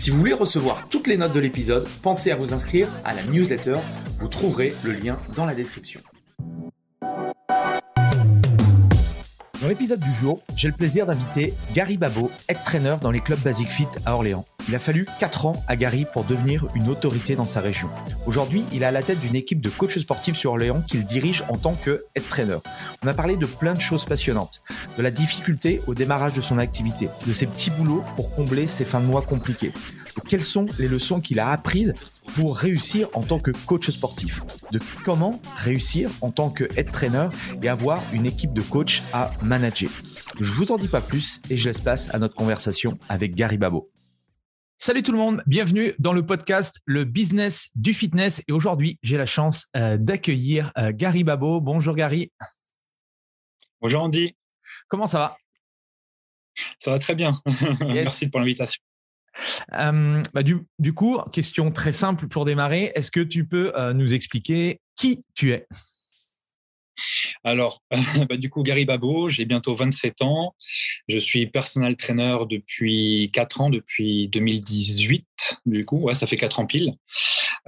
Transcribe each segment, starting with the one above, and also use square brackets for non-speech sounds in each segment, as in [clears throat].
Si vous voulez recevoir toutes les notes de l'épisode, pensez à vous inscrire à la newsletter. Vous trouverez le lien dans la description. Dans l'épisode du jour, j'ai le plaisir d'inviter Gary Babo, head trainer dans les clubs Basic Fit à Orléans. Il a fallu 4 ans à Gary pour devenir une autorité dans sa région. Aujourd'hui, il est à la tête d'une équipe de coachs sportifs sur Orléans qu'il dirige en tant que head trainer. On a parlé de plein de choses passionnantes, de la difficulté au démarrage de son activité, de ses petits boulots pour combler ses fins de mois compliquées, quelles sont les leçons qu'il a apprises pour réussir en tant que coach sportif, de comment réussir en tant que head trainer et avoir une équipe de coachs à manager. Je vous en dis pas plus et je laisse place à notre conversation avec Gary Babo. Salut tout le monde, bienvenue dans le podcast Le Business du Fitness et aujourd'hui j'ai la chance euh, d'accueillir euh, Gary Babo. Bonjour Gary. Bonjour Andy. Comment ça va? Ça va très bien. [laughs] Merci pour l'invitation. Euh, bah, du, coup, question très simple pour démarrer. Est-ce que tu peux euh, nous expliquer qui tu es? Alors, [laughs] bah, du coup, Gary Babo, j'ai bientôt 27 ans. Je suis personal trainer depuis 4 ans, depuis 2018. Du coup, ouais, ça fait 4 ans pile.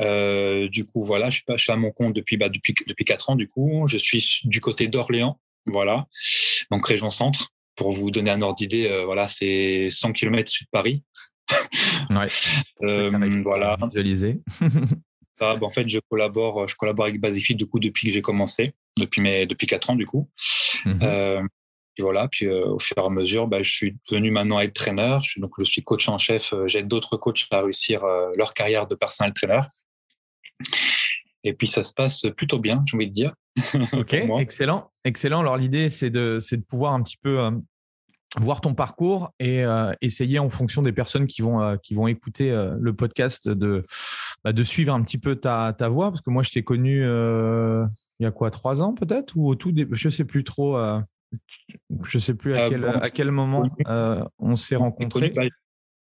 Euh, du coup, voilà, je suis, à mon compte depuis, bah, depuis, depuis 4 ans. Du coup, je suis du côté d'Orléans. Voilà. Donc, région centre. Pour vous donner un ordre d'idée, voilà, c'est 100 km sud de Paris. [laughs] Ouais. euh, voilà. Visualiser. [laughs] ah, bah, en fait, je collabore, je collabore avec Basifit du coup depuis que j'ai commencé, depuis mes, depuis quatre ans du coup. Mm-hmm. euh, puis voilà, puis euh, au fur et à mesure, bah, je suis devenu maintenant être trainer. Je, donc je suis coach en chef. Euh, j'aide d'autres coachs à réussir leur carrière de personnel trainer. Et puis ça se passe plutôt bien, j'ai envie de dire. [laughs] Ok, excellent, excellent. Alors l'idée c'est de, c'est de pouvoir un petit peu voir ton parcours et euh, essayer en fonction des personnes qui vont euh, qui vont écouter euh, le podcast de bah, de suivre un petit peu ta, ta voix parce que moi je t'ai connu il y a quoi trois ans peut-être? Ou au tout début je sais plus trop je sais plus à quel à quel moment on s'est rencontrés bah,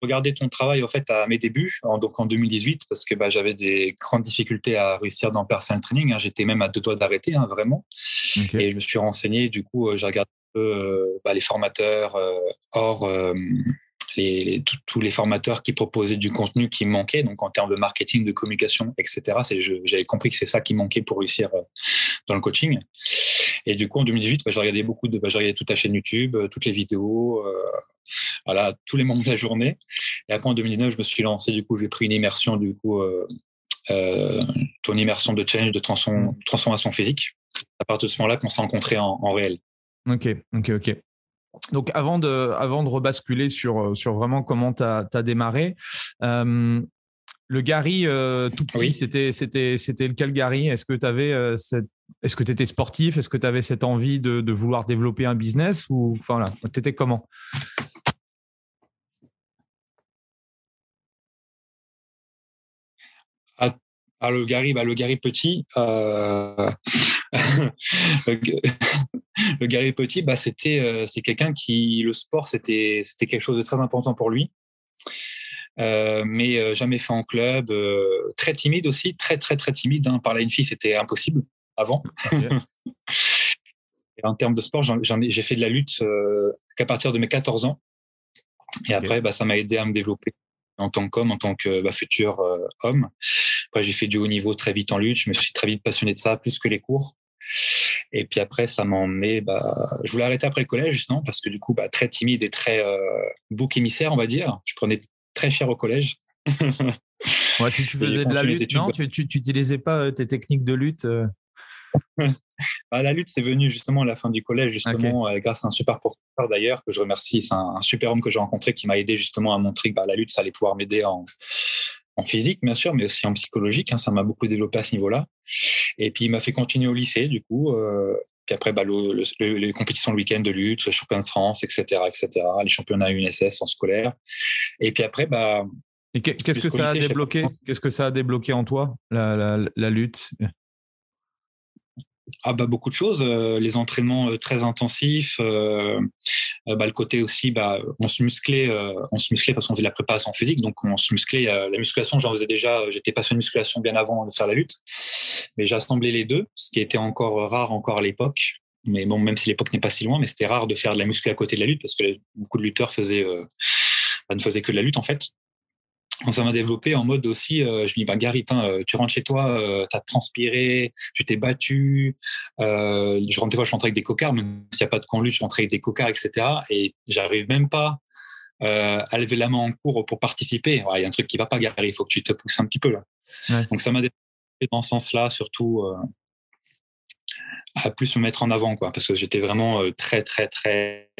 Regardez ton travail en fait à mes débuts, en, donc en 2018, parce que bah, j'avais des grandes difficultés à réussir dans personal training. Hein. J'étais même à deux doigts d'arrêter, hein, vraiment. Et je me suis renseigné. Du coup, j'ai regardé euh, bah, les formateurs euh, hors euh, tous les formateurs qui proposaient du contenu qui manquait, donc en termes de marketing, de communication, etc. J'avais compris que c'est ça qui manquait pour réussir dans le coaching. Et du coup, en 2018, bah, j'ai regardé beaucoup de, bah, toute ta chaîne YouTube, toutes les vidéos, tous les moments de la journée. Et après, en 2019, je me suis lancé, du coup, j'ai pris une immersion, du coup, ton immersion de change, de transformation physique. À partir de ce moment-là, qu'on s'est rencontrés en, en réel. Ok, ok, ok. Donc avant de, avant de rebasculer sur, euh, sur vraiment comment tu as, démarré, euh, le Gary euh, tout petit, c'était, c'était, c'était lequel Gary? Est-ce que tu avais cette... Est-ce que tu étais sportif? Est-ce que tu avais cette envie de, de, vouloir développer un business ou enfin là, tu étais comment? Ah, le Gary, bah, le Gary petit, euh... [laughs] [laughs] le Gary Petit, bah, c'était euh, c'est quelqu'un qui le sport c'était c'était quelque chose de très important pour lui. Euh, mais jamais fait en club, très timide aussi, très très très timide. Hein. Parler à une fille, c'était impossible avant. [laughs] en termes de sport, j'ai fait de la lutte qu'à partir de mes 14 ans. Et après, bah, ça m'a aidé à me développer en tant qu'homme, en tant que bah, futur homme. Après, j'ai fait du haut niveau très vite en lutte. Je me suis très vite passionné de ça, plus que les cours. Et puis après, ça m'a emmené. Bah, je voulais arrêter après le collège, justement, parce que du coup, bah, très timide et très euh, bouc émissaire, on va dire. Je prenais très cher au collège. ouais, si tu faisais de la lutte, non, tu n'utilisais pas euh, tes techniques de lutte euh? [laughs] bah, La lutte, c'est venu justement à la fin du collège, justement, euh, grâce à un super professeur d'ailleurs, que je remercie. C'est un, super homme que j'ai rencontré qui m'a aidé justement à montrer que bah, la lutte, ça allait pouvoir m'aider en, en physique, bien sûr, mais aussi en psychologique. Hein, ça m'a beaucoup développé à ce niveau-là. Et puis, il m'a fait continuer au lycée, du coup. Euh, puis après, bah, les compétitions le week-end de lutte, le championnat de France, etc., etc., les championnats UNSS en scolaire. Et puis après, bah. Qu'est-ce que ça a débloqué? Qu'est-ce que ça a débloqué en toi, la, la, la lutte? Ah bah beaucoup de choses, euh, les entraînements euh, très intensifs, euh, bah, le côté aussi, bah, on se musclait, on se musclait parce qu'on faisait la préparation physique, donc on se musclait. la musculation, j'en faisais déjà, j'étais passionné de musculation bien avant de faire la lutte, mais j'assemblais les deux, ce qui était encore rare encore à l'époque. Mais bon, même si l'époque n'est pas si loin, mais c'était rare de faire de la muscu à côté de la lutte parce que beaucoup de lutteurs bah, ne faisaient que de la lutte en fait. Donc ça m'a développé en mode aussi, euh, je me dis, bah, Gary, euh, tu rentres chez toi, euh, tu as transpiré, tu t'es battu. je rentre des fois, je rentre avec des cocards, même s'il n'y a pas de camp je rentre avec des cocards, etc. Et j'arrive même pas à lever la main en cours pour participer. Il y a un truc qui va pas, Gary, il faut que tu te pousses un petit peu. Là. Donc ça m'a développé dans ce sens-là, surtout à plus me mettre en avant, quoi, parce que j'étais vraiment très, très, très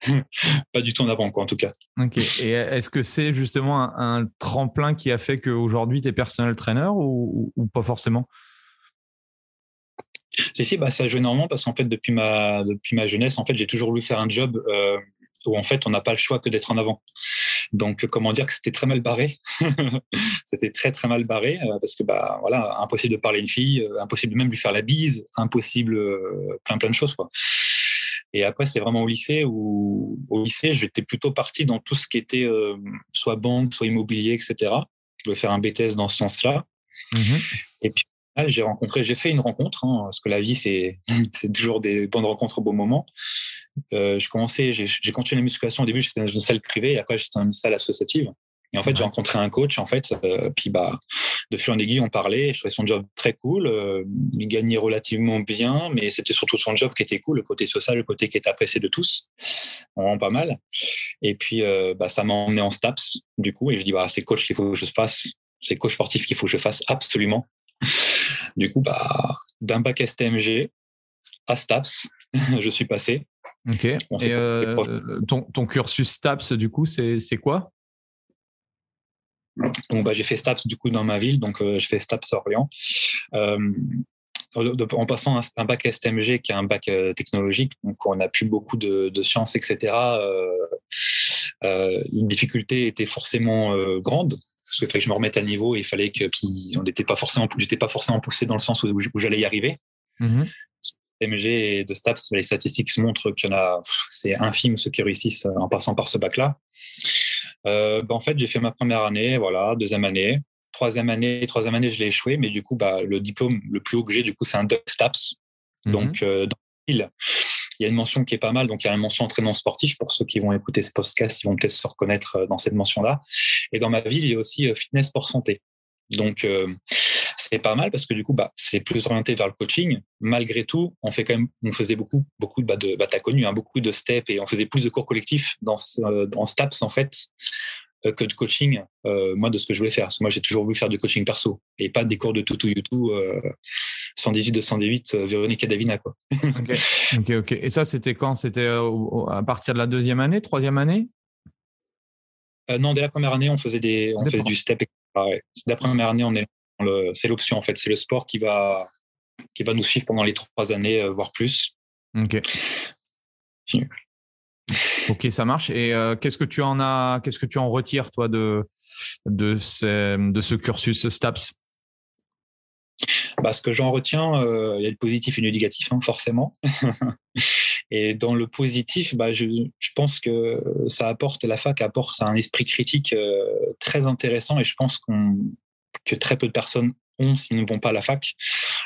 [laughs] pas du tout en avant, quoi, en tout cas. Ok. Et est-ce que c'est justement un, tremplin qui a fait qu'aujourd'hui, tu es personnel trainer ou, pas forcément? Si, si, bah, ça joue énormément parce qu'en fait, depuis ma, depuis ma jeunesse, en fait, j'ai toujours voulu faire un job euh, où en fait, on n'a pas le choix que d'être en avant. Donc, comment dire que c'était très mal barré? [laughs] C'était très très mal barré euh, parce que bah voilà, impossible de parler à une fille, euh, impossible de même lui faire la bise, impossible plein plein de choses quoi. Et après, c'est vraiment au lycée où, au lycée, j'étais plutôt parti dans tout ce qui était euh, soit banque, soit immobilier, etc. Je voulais faire un BTS dans ce sens-là. Mhm. Et puis, j'ai rencontré, j'ai fait une rencontre, hein, parce que la vie, c'est, [laughs] c'est toujours des bonnes rencontres au bon moment. Euh, je commençais, j'ai, j'ai continué la musculation. Au début, j'étais dans une salle privée, et après, j'étais dans une salle associative. Et en fait, j'ai rencontré un coach, en fait, euh, puis bah, de fil en aiguille, on parlait. Je trouvais son job très cool. Euh, il gagnait relativement bien, mais c'était surtout son job qui était cool, le côté social, le côté qui était apprécié de tous. Vraiment pas mal. Et puis, euh, bah, ça m'a emmené en STAPS, du coup, et je dis, bah, c'est coach qu'il faut que je fasse. C'est coach sportif qu'il faut que je fasse absolument. [laughs] du coup, bah, d'un bac STMG à STAPS, [laughs] je suis passé. Ok. et ton, ton cursus STAPS, du coup, c'est quoi? Donc, bah, j'ai fait STAPS du coup dans ma ville, donc euh, je fais STAPS Orléans. Euh, en passant un, bac STMG qui est un bac euh, technologique, donc on n'a plus beaucoup de, sciences, etc. une difficulté était forcément grande parce qu'il fallait que je me remette à niveau et il fallait que puis on n'était pas forcément, j'étais pas forcément poussé dans le sens où, j'allais y arriver. Mm STMG et de STAPS, les statistiques montrent qu'il y en a, c'est infime ceux qui réussissent en passant par ce bac-là. Euh, bah, en fait, j'ai fait ma première année, voilà, deuxième année. Troisième année, troisième année, je l'ai échoué, mais du coup, bah, le diplôme le plus haut que j'ai, du coup, c'est un DuckStaps. Mhm. Donc, euh, dans il y a une mention qui est pas mal. Donc, il y a une mention entraînement sportif. Pour ceux qui vont écouter ce podcast, ils vont peut-être se reconnaître euh, dans cette mention-là. Et dans ma ville, il y a aussi fitness pour santé. Donc, c'est pas mal parce que du coup, bah, c'est plus orienté vers le coaching. Malgré tout, on fait quand même, on faisait beaucoup, beaucoup bah, de, bah, t'as connu, hein, beaucoup de steps et on faisait plus de cours collectifs dans, euh, dans STAPS en fait euh, que de coaching. Euh, moi, de ce que je voulais faire. Parce que moi, j'ai toujours voulu faire du coaching perso et pas des cours de tout tout 118 218 Véronique et Davina quoi. [laughs] ok, ok, Et ça, c'était quand? C'était à partir de la deuxième année, troisième année? Non, dès la première année, on faisait des, on faisait du step. Dès la première année, on est c'est l'option en fait. C'est le sport qui va, qui va nous suivre pendant les trois années, euh, voire plus. Ok. Ok, ça marche. Et euh, qu'est-ce que tu en as, qu'est-ce que tu en retires toi de de ce, de ce cursus STAPS bah, ce que j'en retiens, euh, il y a le positif et le négatif, hein, forcément. [laughs] et dans le positif, bah, je, je, pense que ça apporte, la fac apporte un esprit critique très intéressant et je pense qu'on que très peu de personnes ont s'ils ne vont pas à la fac,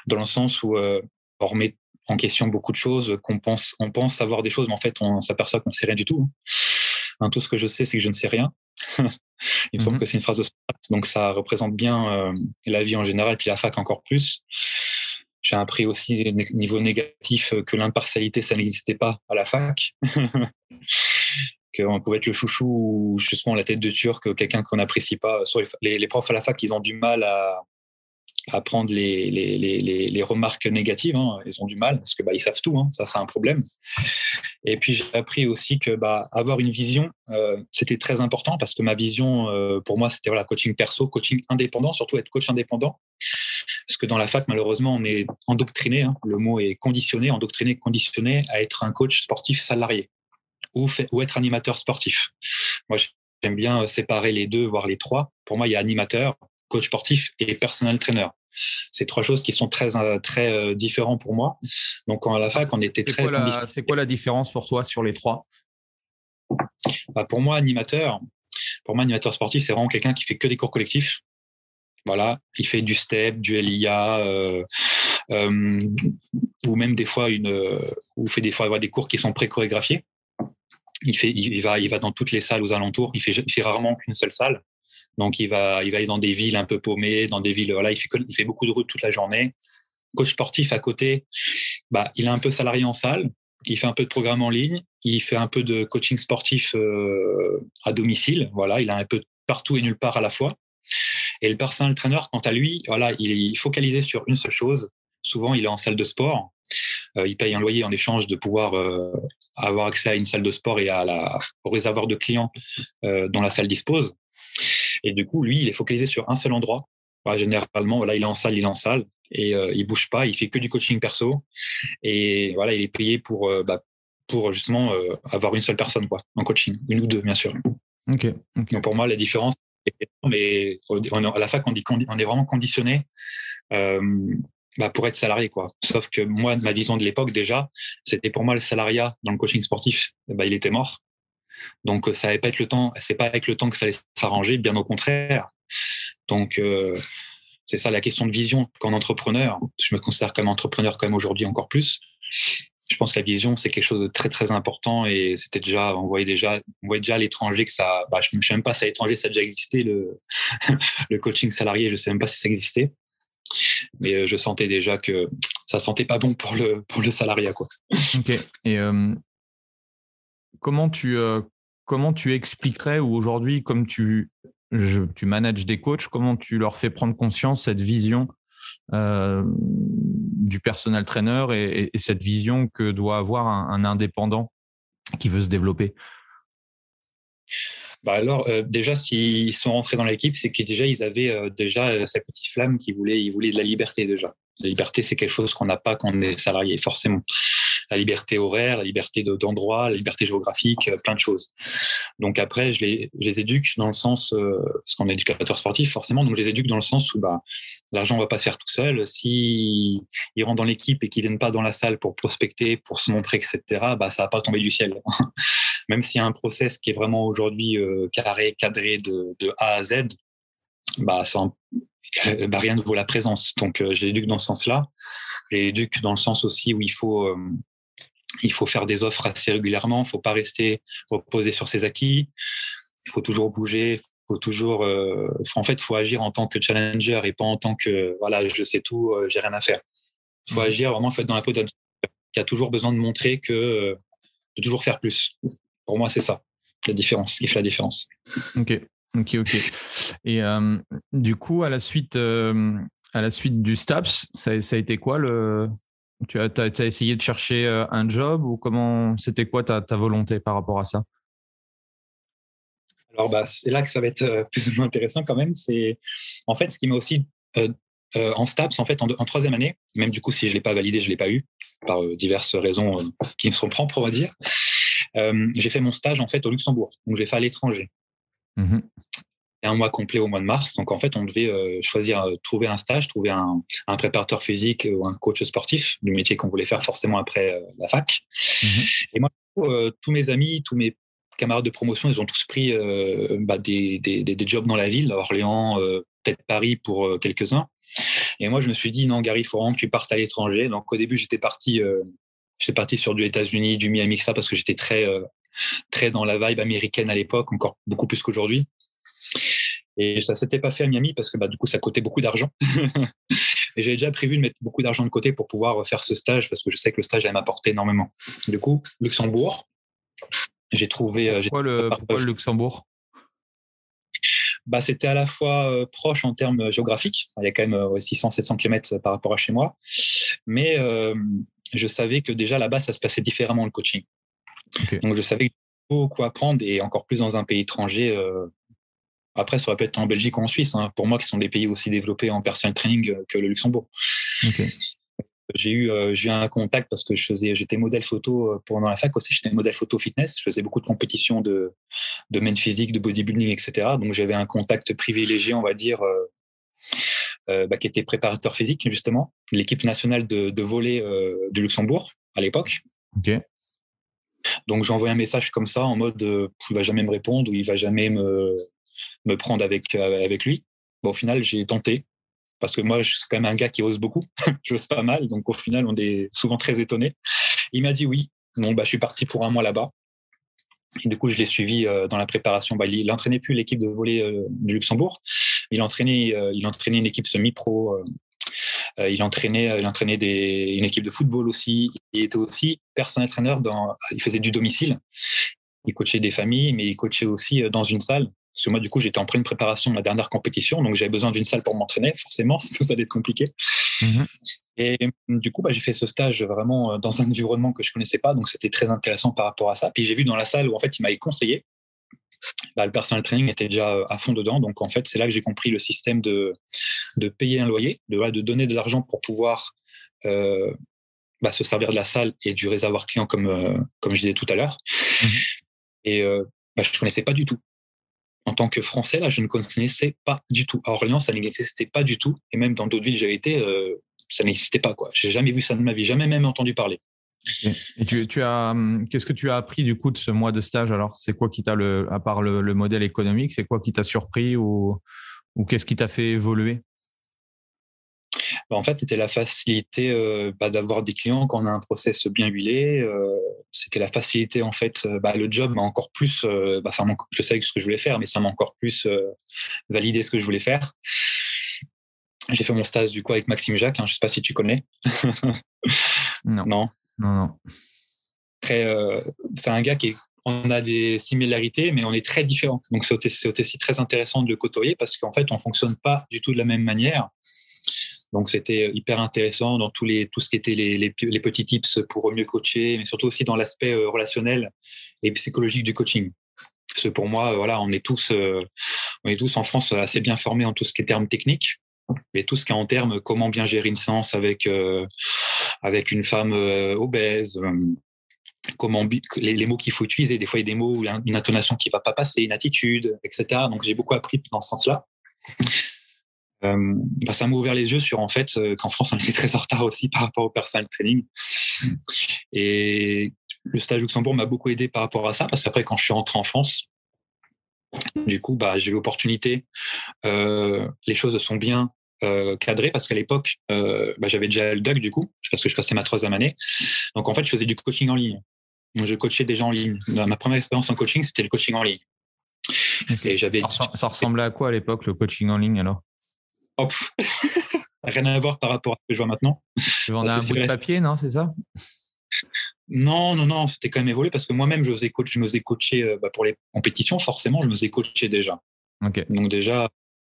dans le sens où euh, on remet en question beaucoup de choses, qu'on pense, on pense savoir des choses, mais en fait, on s'aperçoit qu'on ne sait rien du tout. Hein, tout ce que je sais, c'est que je ne sais rien. [laughs] Il me semble mmh que c'est une phrase de donc ça représente bien euh, la vie en général, puis la fac encore plus. j'ai appris aussi niveau négatif que l'impartialité, ça n'existait pas à la fac. [laughs] qu'on pouvait être le chouchou ou justement la tête de turc, quelqu'un qu'on n'apprécie pas. Les, profs à la fac, ils ont du mal à, à prendre les remarques négatives. Hein. Ils ont du mal parce que bah, ils savent tout. Hein. Ça, c'est un problème. Et puis j'ai appris aussi que bah, avoir une vision, euh, c'était très important parce que ma vision, euh, pour moi, c'était voilà coaching perso, coaching indépendant, surtout être coach indépendant. Parce que dans la fac, malheureusement, on est endoctriné. Hein. Le mot est conditionné, endoctriné, conditionné à être un coach sportif salarié ou, fait, ou être animateur sportif. Moi, j'aime bien séparer les deux, voire les trois. Pour moi, il y a animateur, coach sportif et personnel trainer. C'est trois choses qui sont très euh, très euh, différents pour moi. Donc à la fac, on était très. C'est quoi la différence pour toi sur les trois? Bah, Pour moi, animateur, pour moi, animateur sportif, c'est vraiment quelqu'un qui fait que des cours collectifs. Voilà, il fait du step, du LIA, euh, ou même des fois une, ou fait des fois des cours qui sont pré-chorégraphiés. Il fait, il va, il va dans toutes les salles aux alentours. Il fait, il fait rarement qu'une seule salle. Donc, il va, il va aller dans des villes un peu paumées, dans des villes, voilà, il fait, il fait beaucoup de routes toute la journée. Coach sportif à côté, bah, il est un peu salarié en salle, il fait un peu de programme en ligne, il fait un peu de coaching sportif euh, à domicile, voilà, il a un peu partout et nulle part à la fois. Et le personal trainer, quant à lui, voilà, il est focalisé sur une seule chose. Souvent, il est en salle de sport. Euh, il paye un loyer en échange de pouvoir euh, avoir accès à une salle de sport et à la, au réservoir de clients dont la salle dispose. Et du coup, lui, il est focalisé sur un seul endroit. Bah, généralement, voilà, il est en salle, il est en salle et euh, il bouge pas, il fait que du coaching perso. Et voilà, il est payé pour, euh, bah, pour justement euh, avoir une seule personne quoi, en coaching, une ou deux, bien sûr. Ok. Donc pour moi, la différence, mais à la fac, on, dit, on est vraiment conditionné. Bah, pour être salarié quoi. Sauf que moi, ma vision de l'époque déjà, c'était pour moi le salariat dans le coaching sportif, bah, il était mort. Donc euh, ça n'allait pas être le temps, c'est pas avec le temps que ça allait s'arranger, bien au contraire. Donc euh, c'est ça la question de vision qu'en entrepreneur. Je me considère comme entrepreneur quand même aujourd'hui encore plus. Je pense que la vision c'est quelque chose de très très important et c'était déjà on voyait déjà on voyait déjà à l'étranger que ça bah, je ne sais même pas si à l'étranger ça a déjà existé le [laughs] le coaching salarié je sais même pas si ça existait mais euh, je sentais déjà que ça sentait pas bon pour le pour le salariat quoi. Ok. Et comment tu, euh, comment tu expliquerais ou aujourd'hui, comme tu, tu manages des coachs, comment tu leur fais prendre conscience cette vision euh, du personnel trainer et, cette vision que doit avoir un, indépendant qui veut se développer? Bah alors euh, déjà s'ils sont rentrés dans l'équipe, c'est que déjà ils avaient déjà cette petite flamme qui voulait, ils voulaient de la liberté déjà. La liberté, c'est quelque chose qu'on n'a pas quand on est salarié, forcément la liberté horaire, la liberté d'endroit, la liberté géographique, euh, plein de choses. Donc après, je les, je les éduque dans le sens, euh, parce qu'on est éducateur sportif forcément, donc je les éduque dans le sens où bah, l'argent ne va pas se faire tout seul. Si ils rentrent dans l'équipe et qu'ils viennent pas dans la salle pour prospecter, pour se montrer, etc., bah, ça va pas tomber du ciel. [laughs] Même s'il y a un process qui est vraiment aujourd'hui euh, carré, cadré de, de, A à Z, bah, ça, bah, rien ne vaut la présence. Donc, je l'éduque dans ce sens-là. Je l'éduque dans le sens aussi où il faut il faut faire des offres assez régulièrement. Il ne faut pas rester reposé sur ses acquis. Il faut toujours bouger. Faut toujours, euh, en fait, faut agir en tant que challenger et pas en tant que voilà, je sais tout, euh, j'ai rien à faire. Il faut mmh. agir vraiment, faut être dans la peau d'un qui a toujours besoin de montrer que euh, de toujours faire plus. Pour moi, c'est ça la différence. Il fait la différence. Ok, ok, ok. Et du coup, à la suite, à la suite du STAPS, ça, ça a été quoi le, tu as, as, essayé de chercher euh, un job ou comment c'était quoi ta, ta, volonté par rapport à ça? Alors bah, c'est là que ça va être euh, plus ou moins intéressant quand même. C'est en fait ce qui m'a aussi euh, en STAPS en fait en, troisième année, même du coup si je l'ai pas validé, je l'ai pas eu par diverses raisons qui me sont propres on va dire. J'ai fait mon stage en fait au Luxembourg, donc j'ai fait à l'étranger. Mmh un mois complet au mois de mars. Donc en fait, on devait euh, choisir, euh, trouver un stage, trouver un, un, préparateur physique ou un coach sportif, du métier qu'on voulait faire forcément après euh, la fac. Mhm. Et moi, tous mes amis, tous mes camarades de promotion, ils ont tous pris bah, des, des, des, jobs dans la ville, Orléans, peut-être Paris pour quelques-uns. Et moi, je me suis dit, non, Gary, il faut vraiment que tu partes à l'étranger. Donc au début, j'étais parti, j'étais parti sur du États-Unis, du Miami, ça, parce que j'étais très, très dans la vibe américaine à l'époque, encore beaucoup plus qu'aujourd'hui. Et ça s'était pas fait à Miami parce que bah, du coup, ça coûtait beaucoup d'argent. [laughs] Et j'avais déjà prévu de mettre beaucoup d'argent de côté pour pouvoir faire ce stage parce que je sais que le stage allait m'apporter énormément. Du coup, Luxembourg, j'ai trouvé. Euh, pourquoi, le, pourquoi le Luxembourg? Bah, c'était à la fois euh, proche en termes géographiques. Il y a quand même 600-700 km par rapport à chez moi. Mais je savais que déjà là-bas, ça se passait différemment le coaching. Donc je savais beaucoup apprendre et encore plus dans un pays étranger. Après, ça aurait pu être en Belgique ou en Suisse, hein, pour moi, qui sont des pays aussi développés en personal training que le Luxembourg. J'ai eu, euh, eu un contact parce que je faisais, j'étais modèle photo euh, pendant la fac aussi. J'étais modèle photo fitness. Je faisais beaucoup de compétitions de domaine physique, de bodybuilding, etc. Donc j'avais un contact privilégié, on va dire, euh, bah, qui était préparateur physique justement, l'équipe nationale de, de volley du Luxembourg à l'époque. Ok. Donc j'envoie un message comme ça en mode il va jamais me répondre ou il va jamais me me prendre avec, euh, avec lui. au final, j'ai tenté parce que moi, je suis quand même un gars qui ose beaucoup. [laughs] J'ose pas mal. Donc, au final, on est souvent très étonné. Il m'a dit oui. Bon, bah, je suis parti pour un mois là-bas. Et du coup, je l'ai suivi euh, dans la préparation. Bah, il n'entraînait plus l'équipe de volley euh, du Luxembourg. Il entraînait, il entraînait une équipe semi-pro. il entraînait, il entraînait des, une équipe de football aussi. Il était aussi personnel trainer dans. Il faisait du domicile. Il coachait des familles, mais il coachait aussi dans une salle. Parce que moi, du coup, j'étais en pleine préparation de ma dernière compétition, donc j'avais besoin d'une salle pour m'entraîner, [laughs] forcément, ça allait être compliqué. Mhm. Et du coup, bah, j'ai fait ce stage vraiment euh, dans un environnement que je connaissais pas, donc c'était très intéressant par rapport à ça. Puis j'ai vu dans la salle où en fait, il m'avait conseillé. Bah, le personal training était déjà euh, à fond dedans, donc en fait, c'est là que j'ai compris le système de, de payer un loyer, de, de donner de l'argent pour pouvoir euh, bah, se servir de la salle et du réservoir client, comme, comme je disais tout à l'heure. Mhm. Et bah, je ne connaissais pas du tout en tant que Français, là, je ne connaissais pas du tout. À Orléans, ça n'existait pas du tout. Et même dans d'autres villes j'ai été, euh, ça n'existait pas. Je n'ai jamais vu ça de ma vie, jamais même entendu parler. Tu, as, hum, qu'est-ce que tu as appris du coup de ce mois de stage? Alors C'est quoi qui t'a, à part le, modèle économique, c'est quoi qui t'a surpris ou, qu'est-ce qui t'a fait évoluer? En fait, c'était la facilité euh, bah, d'avoir des clients quand on a un process bien huilé. Euh, c'était la facilité, en fait, euh, bah, le job m'a encore plus, ça je savais ce que je voulais faire, mais ça m'a encore plus validé ce que je voulais faire. J'ai fait mon stage du coup avec Maxime Jacques, hein, je ne sais pas si tu connais. [laughs] non. Non. Non, non. c'est un gars qui on a des similarités, mais on est très différents. Donc c'est aussi très intéressant de le côtoyer parce qu'en fait, on fonctionne pas du tout de la même manière. Donc c'était hyper intéressant dans tous les, tout ce qui était les, petits tips pour mieux coacher, mais surtout aussi dans l'aspect euh, relationnel et psychologique du coaching. Parce que pour moi, voilà, on est tous, euh, on est tous en France assez bien formés en tout ce qui est termes techniques, mais tout ce qui est en termes comment bien gérer une séance avec euh, avec une femme obèse, comment les, les mots qu'il faut utiliser. Des fois, il y a des mots, une intonation qui va pas passer, une attitude, etc. Donc, j'ai beaucoup appris dans ce sens-là. Euh, bah, ça m'a ouvert les yeux sur en fait euh, qu'en France on était très en retard aussi par rapport au personal training. Et le stage Luxembourg m'a beaucoup aidé par rapport à ça parce qu'après quand je suis rentré en France, du coup bah, j'ai eu l'opportunité. Euh, les choses sont bien euh, cadrées parce qu'à l'époque euh, bah, j'avais déjà le DUC du coup parce que je passais ma troisième année. Donc en fait je faisais du coaching en ligne. je coachais des gens en ligne. Ma première expérience en coaching c'était le coaching en ligne. Et j'avais. Ça ressemblait à quoi à l'époque le coaching en ligne alors? Oh, [laughs] rien à voir par rapport à ce que je vois maintenant. Tu vendais un bout de papier, non C'est ça? Non, non, non, c'était quand même évolué parce que moi-même, je, faisais coach, je me faisais coacher euh, bah, pour les compétitions, forcément, je me faisais coacher déjà. Donc, déjà,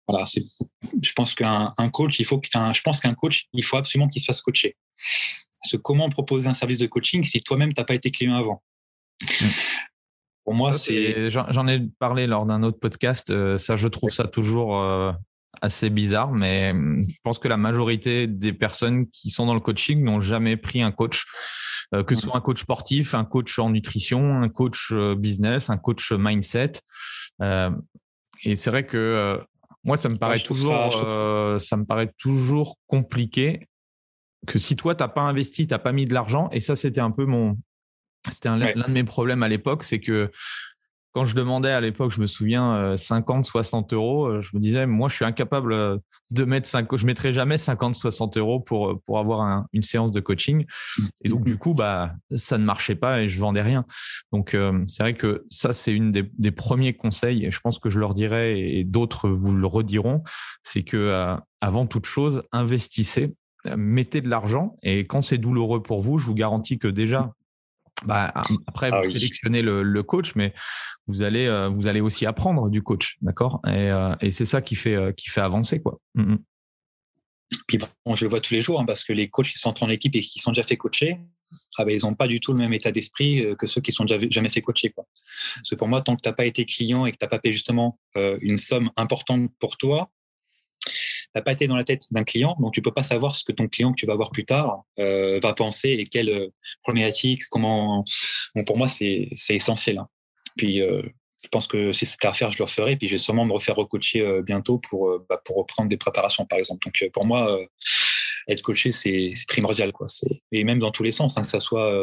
voilà, je pense qu'un coach, il faut qu'un, je pense qu'un coach, il faut absolument qu'il se fasse coacher. Parce que comment proposer un service de coaching si toi-même, tu n'as pas été client avant? Mm. Pour moi, c'est. J'en ai parlé lors d'un autre podcast. Euh, ça, je trouve ça toujours euh, assez bizarre, mais hum, je pense que la majorité des personnes qui sont dans le coaching n'ont jamais pris un coach, euh, que ce soit un coach sportif, un coach en nutrition, un coach euh, business, un coach mindset. Euh, et c'est vrai que moi, ça me paraît toujours, ça, me paraît toujours compliqué que si toi, tu n'as pas investi, tu n'as pas mis de l'argent, et ça, c'était un peu mon, c'était l'un de mes problèmes à l'époque, c'est que quand je demandais à l'époque, je me souviens, 50, 60 euros, je me disais, moi, je suis incapable de mettre 5, je mettrai jamais 50, 60 euros pour, pour avoir une séance de coaching. Et donc, du coup, bah, ça ne marchait pas et je vendais rien. Donc, c'est vrai que ça, c'est une des, premiers conseils je pense que je leur dirai et d'autres vous le rediront, c'est que avant toute chose, investissez mettez de l'argent et quand c'est douloureux pour vous, je vous garantis que déjà bah, après, ah vous sélectionnez le, coach, mais vous allez, euh, vous allez aussi apprendre du coach, d'accord? Et, euh, et c'est ça qui fait, euh, qui fait avancer, quoi. Mmh Puis bon, je le vois tous les jours, hein, parce que les coachs qui sont en équipe et qui sont déjà fait coacher, ah ben, ils n'ont pas du tout le même état d'esprit que ceux qui sont déjà jamais fait coacher. Quoi. Parce que pour moi, tant que tu n'as pas été client et que tu n'as pas payé justement une somme importante pour toi, n'as pas été dans la tête d'un client, donc tu peux pas savoir ce que ton client que tu vas voir plus tard euh, va penser et quelle euh, problématique, comment. pour moi, c'est essentiel. Hein. Puis euh, je pense que si c'était à faire, je le referai. Puis je vais sûrement me refaire recoacher bientôt pour bah, pour reprendre des préparations, par exemple. Donc pour moi, être coaché, c'est primordial. Et même dans tous les sens, hein, que ça soit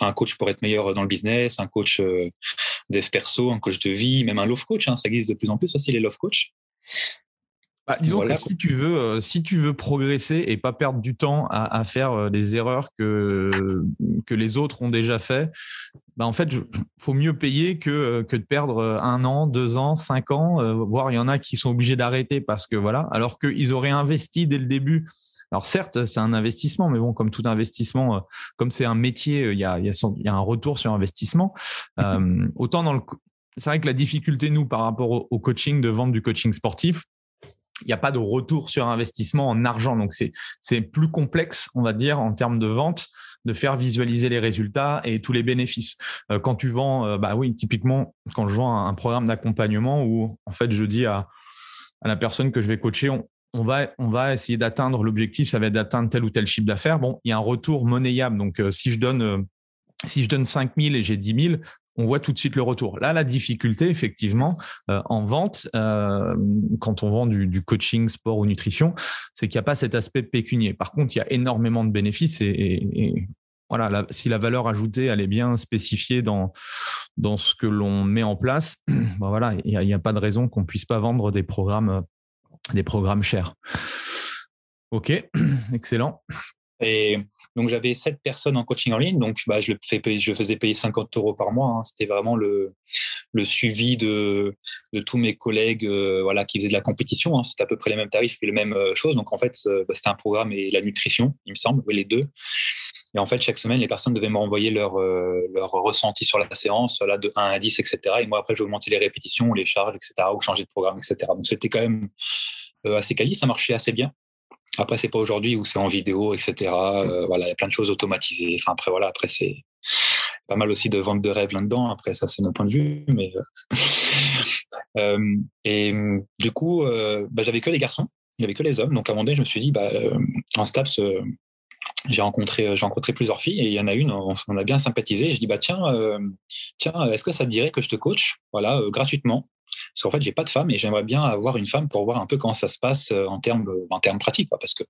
un coach pour être meilleur dans le business, un coach dev perso, un coach de vie, même un love coach. Hein, ça existe de plus en plus aussi les love coach. Bah, disons que si tu veux, euh, si tu veux progresser et pas perdre du temps à, faire euh, des erreurs que que les autres ont déjà fait, bah en fait, il faut mieux payer que euh, que de perdre un an, deux ans, cinq ans, voire il y en a qui sont obligés d'arrêter parce que voilà, alors qu'ils auraient investi dès le début. Alors certes, c'est un investissement, mais bon, comme tout investissement, comme c'est un métier, il y a, il y a, un retour sur investissement. Mmh autant dans le, c'est vrai que la difficulté nous par rapport au coaching de vendre du coaching sportif, il n'y a pas de retour sur investissement en argent. Donc, c'est plus complexe, on va dire, en termes de vente, de faire visualiser les résultats et tous les bénéfices. Euh, quand tu vends, euh, bah oui, typiquement, quand je vends un, programme d'accompagnement où, en fait, je dis à, à, la personne que je vais coacher, on, va, on va essayer d'atteindre l'objectif, ça va être d'atteindre tel ou tel chiffre d'affaires. Bon, il y a un retour monnayable. Donc, euh, si je donne si je donne 5 000 et j'ai 10 000, on voit tout de suite le retour. Là, la difficulté, effectivement, euh, en vente, euh, quand on vend du, coaching, sport ou nutrition, c'est qu'il n'y a pas cet aspect pécunier. Par contre, il y a énormément de bénéfices et, voilà, si la valeur ajoutée, elle est bien spécifiée dans, ce que l'on met en place, [clears throat] ben voilà, il n'y a, pas de raison qu'on puisse pas vendre des programmes, des programmes chers. Ok, [clears throat] excellent. Et donc j'avais sept personnes en coaching en ligne, donc bah, je, faisais payer 50 euros par mois. Hein. C'était vraiment le, suivi de, tous mes collègues euh, voilà, qui faisaient de la compétition. Hein. C'était à peu près les mêmes tarifs et les mêmes euh, choses. Donc en fait, euh, bah, c'était un programme et la nutrition, il me semble, oui, les deux. Et en fait, chaque semaine, les personnes devaient me renvoyer leur, leur ressenti sur la séance, là, de 1 à 10, etc. Et moi, après, j'augmentais les répétitions, les charges, etc., ou changer de programme, etc. Donc c'était quand même assez quali, ça marchait assez bien. Après, c'est pas aujourd'hui où c'est en vidéo, etc. Euh, voilà, il y a plein de choses automatisées. Enfin, après, voilà, après, c'est pas mal aussi de vente de rêves là-dedans. Après, ça, c'est mon point de vue. Mais euh, [laughs] euh, et du coup, bah, j'avais que les garçons, avait que les hommes. Donc, à un moment donné, je me suis dit, bah, en STAPS, j'ai rencontré, j'ai rencontré plusieurs filles et il y en a une, on, a bien sympathisé. Je dis, bah, tiens, tiens, est-ce que ça te dirait que je te coach, voilà, gratuitement parce qu'en fait, j'ai pas de femme et j'aimerais bien avoir une femme pour voir un peu comment ça se passe euh, en termes, en termes pratiques. Parce que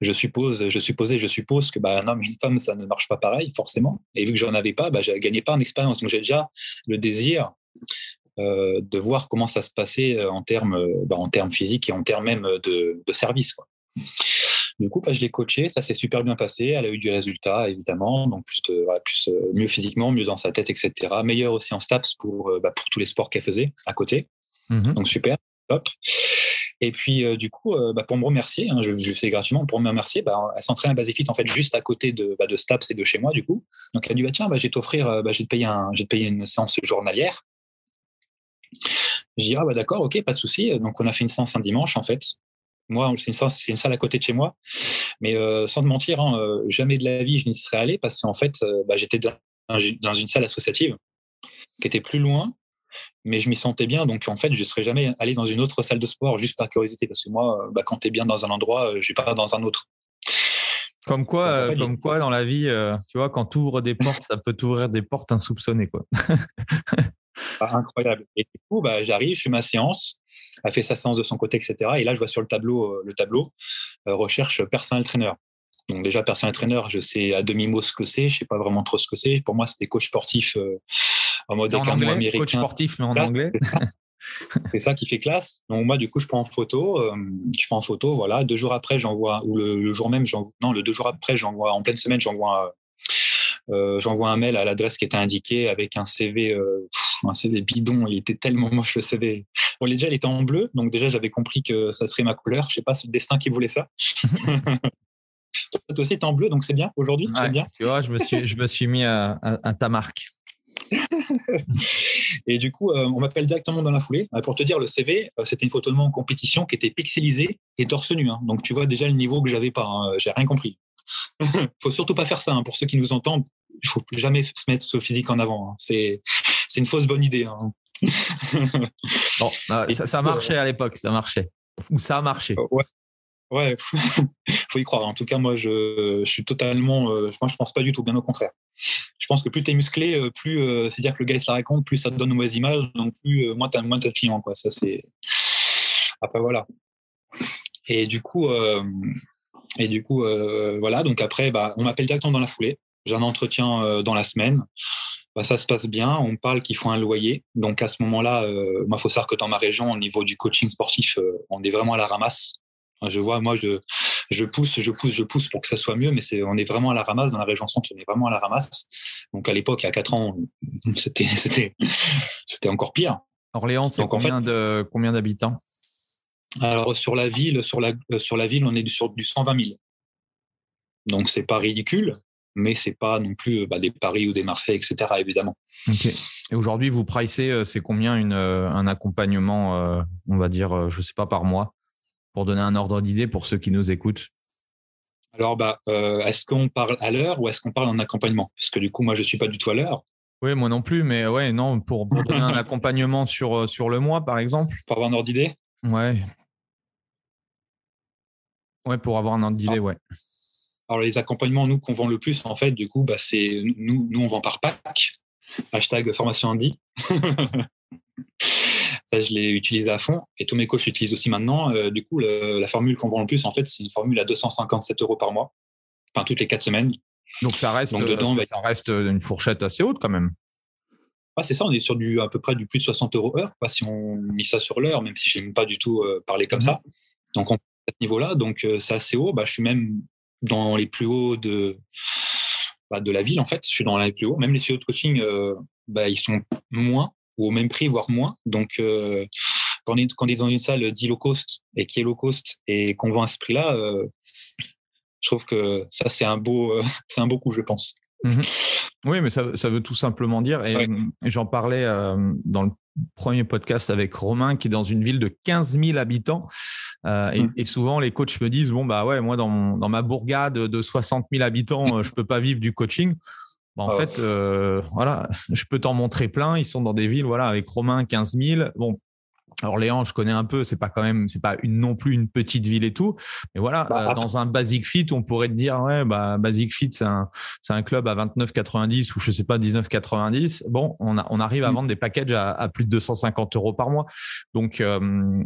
je suppose, je supposais, je suppose que un homme et une femme, ça ne marche pas pareil, forcément. Et vu que j'en avais pas, bah, je gagnais pas en expérience. Donc j'ai déjà le désir euh, de voir comment ça se passait euh, en termes, bah, en termes physiques et en termes même de, service. Du coup, bah, je l'ai coachée, ça s'est super bien passé. Elle a eu du résultat, évidemment, donc plus, de, plus euh, mieux physiquement, mieux dans sa tête, etc. Meilleur aussi en STAPS pour, euh, bah, pour tous les sports qu'elle faisait à côté. Mmh donc super, top. Et puis, euh, du coup, bah, pour me remercier, hein, je, je fais gratuitement, pour me remercier, bah, elle s'entraîne à Basifit, en fait, juste à côté de, bah, de STAPS et de chez moi, du coup. Donc, elle a dit, bah, tiens, bah, je vais t'offrir, bah, je vais te payer, un, je vais te payer une séance journalière. Je dis, ah, bah, d'accord, ok, pas de souci. Donc, on a fait une séance un dimanche, en fait. Moi, c'est une, salle à côté de chez moi. Mais euh, sans te mentir, hein, euh, jamais de la vie je n'y serais allé parce qu'en fait, euh, bah, j'étais dans, une salle associative qui était plus loin, mais je m'y sentais bien. Donc, en fait, je ne serais jamais allé dans une autre salle de sport juste par curiosité parce que moi, bah, quand tu es bien dans un endroit, je ne vais pas dans un autre. Comme quoi, comme quoi dans la vie, tu vois, quand tu ouvres des portes, ça peut t'ouvrir des portes insoupçonnées. Quoi. [laughs] Ah, incroyable. Et du coup, bah, j'arrive, je fais ma séance, elle fait sa séance de son côté, etc. Et là, je vois sur le tableau, euh, le tableau euh, recherche personnel trainer. Donc déjà, personnel trainer, je sais à demi-mot ce que c'est, je sais pas vraiment trop ce que c'est. Pour moi, c'est des coachs sportifs en mode en anglais, américain. Coach sportif, mais en anglais. [laughs] C'est ça qui fait classe. Donc moi, du coup, je prends en photo. Euh, je prends en photo, voilà. Deux jours après, j'envoie, ou le, jour même, non, le deux jours après, j'envoie, en pleine semaine, j'envoie, euh, j'envoie un mail à l'adresse qui était indiquée avec un CV, euh, un CV bidon. Il était tellement moche le CV. Bon, déjà, il était en bleu, donc déjà, j'avais compris que ça serait ma couleur. Je sais pas, c'est le destin qui voulait ça. [laughs] Toi aussi, es en bleu, donc c'est bien aujourd'hui. bien. Tu vois, je me suis, je me suis mis à ta marque. et du coup, euh, on m'appelle directement dans la foulée. Euh, pour te dire, le CV, euh, c'était une photo de moi en compétition qui était pixelisée et torse nu. Hein. Donc, tu vois déjà le niveau que j'avais pas. Hein. J'ai rien compris. [laughs] faut surtout pas faire ça. Hein. Pour ceux qui nous entendent, il faut plus jamais se mettre ce physique en avant. C'est une fausse bonne idée. [laughs] bon, ça, marchait à l'époque, ça marchait. Ou ça a marché. Ouais. Ouais, [laughs] faut y croire. En tout cas, moi, je, je suis totalement. moi, je pense pas du tout, bien au contraire je pense que plus tu es musclé, euh, plus euh, c'est-à-dire que le gars il se la raconte, plus ça te donne une mauvaise image, donc plus euh, moins tu as moins de clients quoi. Ça c'est après voilà. Et du coup et du coup voilà donc après bah, on m'appelle directement dans la foulée. J'ai un entretien dans la semaine. Bah, ça se passe bien. On parle qu'il faut un loyer. Donc à ce moment-là, il faut savoir que dans ma région, au niveau du coaching sportif, on est vraiment à la ramasse. Je vois, moi, je, je pousse, je pousse, je pousse pour que ça soit mieux, mais c'est, on est vraiment à la ramasse dans la région centre, on est vraiment à la ramasse. Donc à l'époque, il y a 4 ans, [laughs] c'était, c'était, c'était encore pire. Orléans, c'est combien, de, combien d'habitants? Alors sur la ville, sur la, sur la ville, on est sur du 120 000. Donc c'est pas ridicule, mais c'est pas non plus bah, des Paris ou des Marseille, etc. Évidemment. Et aujourd'hui, vous pricez, euh, c'est combien une, euh, un accompagnement, euh, on va dire, je sais pas par mois pour donner un ordre d'idée pour ceux qui nous écoutent? Alors, bah, euh, est-ce qu'on parle à l'heure ou est-ce qu'on parle en accompagnement? Parce que du coup, moi, je ne suis pas du tout à l'heure. Oui, moi non plus, mais ouais, non, pour, donner un [laughs] accompagnement sur, euh, sur le mois, par exemple. Pour avoir un ordre d'idée? Ouais. Ouais, pour avoir un ordre d'idée, ouais. Alors, les accompagnements, nous, qu'on vend le plus, en fait, du coup, bah, c'est nous, nous, on vend par pack. Hashtag formation Andy. [laughs] Ça, je l'ai utilisé à fond et tous mes coachs l'utilisent aussi maintenant. Euh, du coup, la formule qu'on vend le plus, en fait, c'est une formule à 257 euros par mois, enfin toutes les quatre semaines. Donc ça reste, Donc, dedans, euh, ça reste une fourchette assez haute quand même. Ah, c'est ça, on est sur du à peu près du plus de 60 euros heure, si on met ça sur l'heure, même si je n'aime pas du tout euh, parler comme mhm. ça. Donc on à ce niveau-là, donc c'est assez haut. Bah, je suis même dans les plus hauts de, bah, de la ville en fait. Je suis dans les plus hauts. Même les studios de coaching, bah, ils sont moins ou au même prix, voire moins. Donc, euh, quand, on est, quand on est dans une salle dit low cost et qui est low cost et qu'on vend à ce prix-là, euh, je trouve que ça, c'est un, beau, euh, [laughs] c'est un beau coup, je pense. Mhm. Oui, mais ça, ça, veut tout simplement dire, et, j'en parlais dans le premier podcast avec Romain, qui est dans une ville de 15 000 habitants. Mhm. et, souvent, les coachs me disent, bon, bah ouais, moi, dans, dans ma bourgade de 60 000 habitants, je peux pas vivre du coaching. Bah, en ah fait, euh, voilà, [laughs] je peux t'en montrer plein. Ils sont dans des villes, voilà, avec Romain, 15 000. Bon, Orléans, je connais un peu, c'est pas quand même, c'est pas une, non plus une petite ville et tout. Mais voilà, bah, euh, dans un Basic Fit, on pourrait te dire, ouais, bah, Basic Fit, c'est un, c'est un club à 29,90 ou je sais pas, 19,90. Bon, on, a, on arrive à mmh. vendre des packages à, plus de 250 euros par mois. Donc, euh,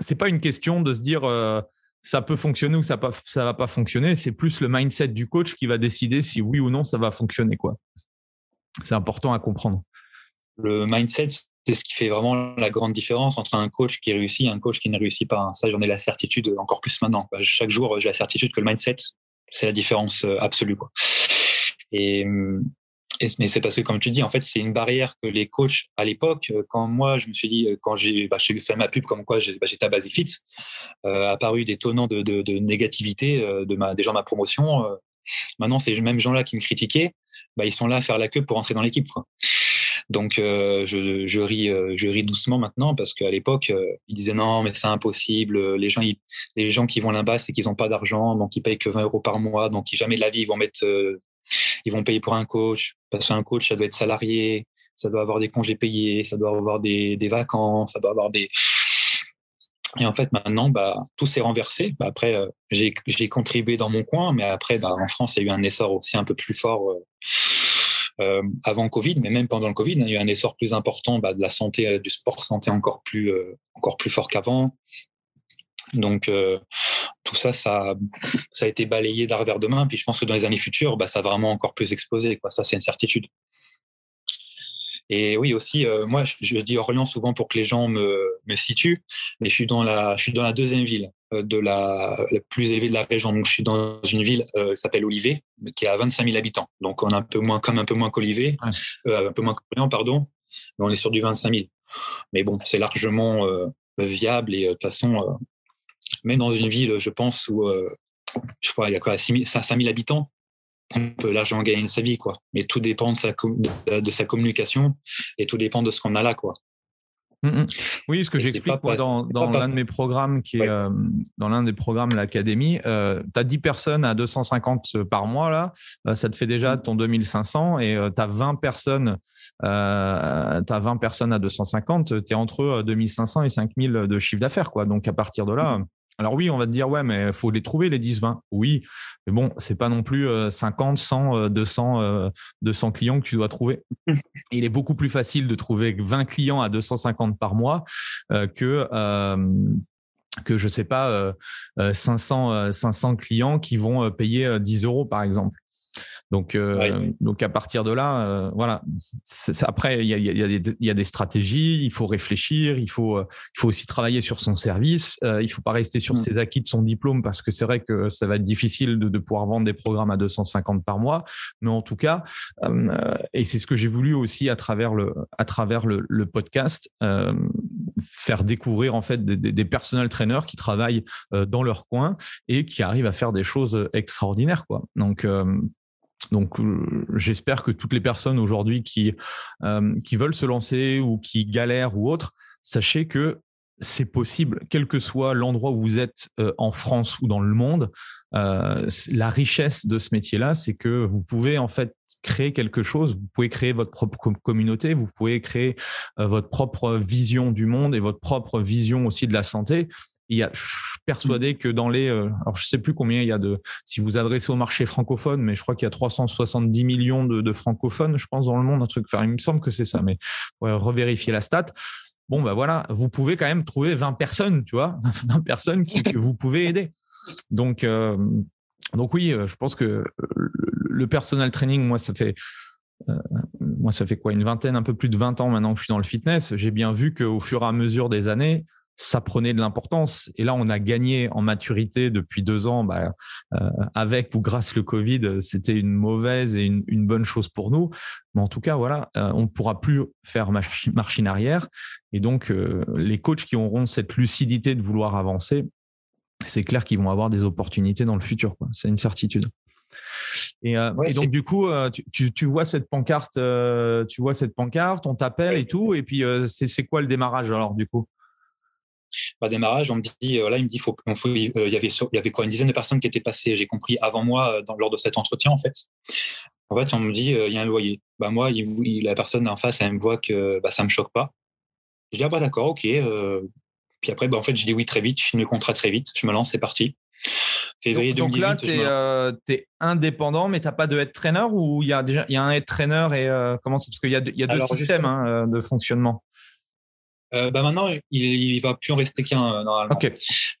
c'est pas une question de se dire, euh, ça peut fonctionner ou ça ne va pas fonctionner. C'est plus le mindset du coach qui va décider si oui ou non ça va fonctionner. quoi. C'est important à comprendre. Le mindset, c'est ce qui fait vraiment la grande différence entre un coach qui réussit et un coach qui ne réussit pas. Ça, j'en ai la certitude encore plus maintenant. Chaque jour, j'ai la certitude que le mindset, c'est la différence euh, absolue. Quoi. Et mais c'est parce que, comme tu dis, en fait, c'est une barrière que les coachs, à l'époque, euh, quand moi, je me suis dit, euh, quand j'ai bah, fait ma pub comme quoi bah, j'étais à Basifit, euh, apparu des tonnants de, de, négativité euh, de ma, des gens de ma promotion. maintenant, ces mêmes gens-là qui me critiquaient, bah, ils sont là à faire la queue pour entrer dans l'équipe. Donc, je, je, ris, je ris doucement maintenant parce qu'à l'époque, ils disaient non, mais c'est impossible. Les gens, les gens qui vont là-bas, c'est qu'ils n'ont pas d'argent, donc ils payent que 20 euros par mois, donc jamais de la vie, ils vont mettre ils vont payer pour un coach, parce qu'un coach, ça doit être salarié, ça doit avoir des congés payés, ça doit avoir des, des vacances, ça doit avoir des... [sniffs] Et en fait, maintenant, bah, tout s'est renversé. Bah, après, euh, j'ai contribué dans mon coin, mais après, bah, en France, il y a eu un essor aussi un peu plus fort euh, euh, avant Covid, mais même pendant le Covid, il y a eu un essor plus important bah, de la santé, du sport santé encore plus, encore plus fort qu'avant. Donc euh, tout ça, ça, ça a été balayé d'un revers de main. Puis je pense que dans les années futures, bah, ça va vraiment encore plus exploser. Quoi. Ça, c'est une certitude. Et oui, aussi, euh, moi, je, dis Orléans souvent pour que les gens me, me situent, mais je suis dans la, je suis dans la deuxième ville euh, de la, la plus élevée de la région. Donc, je suis dans une ville euh, qui s'appelle Olivet, qui a 25 000 habitants. Donc, on a un peu moins, comme un peu moins qu'Olivet, un peu moins qu'Orléans, pardon, mais on est sur du 25 000. Mais bon, c'est largement viable et de toute façon, même dans une ville, je pense, où je crois il y a quoi, 5 000 habitants, on peut largement gagner sa vie, quoi. Mais tout dépend de sa, de, sa communication et tout dépend de ce qu'on a là, quoi. Mmh, mmh. Oui, ce que j'explique dans, dans l'un de mes programmes, qui est euh, dans l'un des programmes l'académie, euh, tu as 10 personnes à 250 par mois, là, euh, ça te fait déjà ton 2500 et tu as 20 personnes, as 20 personnes à 250, tu es entre 2500 et 5000 de chiffre d'affaires. quoi. Donc à partir de là, mmh. Alors oui, on va te dire, ouais, mais il faut les trouver, les 10-20. Oui, mais bon, c'est pas non plus 50, 100, 200, 200 clients que tu dois trouver. [laughs] Il est beaucoup plus facile de trouver 20 clients à 250 par mois euh, que euh, que je sais pas 500 500 clients qui vont payer 10 euros par exemple. Donc, euh, donc à partir de là, euh, voilà. après, il y a, y, a des, y a, des stratégies, il faut réfléchir, il faut, euh, il faut aussi travailler sur son service. il faut pas rester sur mm. ses acquis de son diplôme parce que c'est vrai que ça va être difficile de, de, pouvoir vendre des programmes à 250 par mois. Mais en tout cas, et c'est ce que j'ai voulu aussi à travers le, à travers le, le podcast, faire découvrir en fait des, des, personal trainers qui travaillent dans leur coin et qui arrivent à faire des choses extraordinaires, quoi. Donc donc, euh, j'espère que toutes les personnes aujourd'hui qui, euh, qui veulent se lancer ou qui galèrent ou autre, sachez que c'est possible, quel que soit l'endroit où vous êtes euh, en France ou dans le monde. la richesse de ce métier-là, c'est que vous pouvez en fait créer quelque chose. Vous pouvez créer votre propre communauté, vous pouvez créer votre propre vision du monde et votre propre vision aussi de la santé il y a, je suis persuadé que dans les, euh, alors je sais plus combien il y a de, si vous adressez au marché francophone, mais je crois qu'il y a 370 millions de, francophones, je pense, dans le monde, un truc. Enfin, il me semble que c'est ça, mais ouais, revérifier la stat. Bon, ben voilà, vous pouvez quand même trouver 20 personnes, tu vois, [laughs] 20 personnes qui, que vous pouvez aider. Donc, euh, donc oui, euh, je pense que le personal training, moi, ça fait, moi, ça fait quoi, une vingtaine, un peu plus de 20 ans maintenant que je suis dans le fitness. J'ai bien vu qu'au fur et à mesure des années, ça prenait de l'importance. Et là, on a gagné en maturité depuis deux ans. Bah, euh, avec ou grâce le Covid, c'était une mauvaise et une, bonne chose pour nous. Mais en tout cas, voilà, euh, on ne pourra plus faire machine arrière. Et donc, euh, les coachs qui auront cette lucidité de vouloir avancer, c'est clair qu'ils vont avoir des opportunités dans le futur. C'est une certitude. Et, donc du coup, tu, vois cette pancarte, tu vois cette pancarte, on t'appelle et tout, et puis c'est quoi le démarrage alors du coup? Bah, démarrage, on me dit, euh, là, il me dit, faut, faut euh, il, y avait, il y avait quoi, une dizaine de personnes qui étaient passées, j'ai compris, avant moi, euh, dans, lors de cet entretien, en fait. En fait, on me dit, il y a un loyer. Bah, moi, il, la personne en face, elle me voit que bah, ça me choque pas. Je dis, ah bah d'accord, ok. puis après, bah, en fait, je dis oui très vite, je signe le contrat très vite, je me lance, c'est parti. Février donc, 2018, là, tu es, indépendant, mais tu n'as pas de head trainer ou il y a déjà il y a un head trainer et comment c'est parce qu'il y a, y a deux systèmes hein, de fonctionnement. Euh, bah maintenant, il, ne va plus en rester qu'un euh, normalement.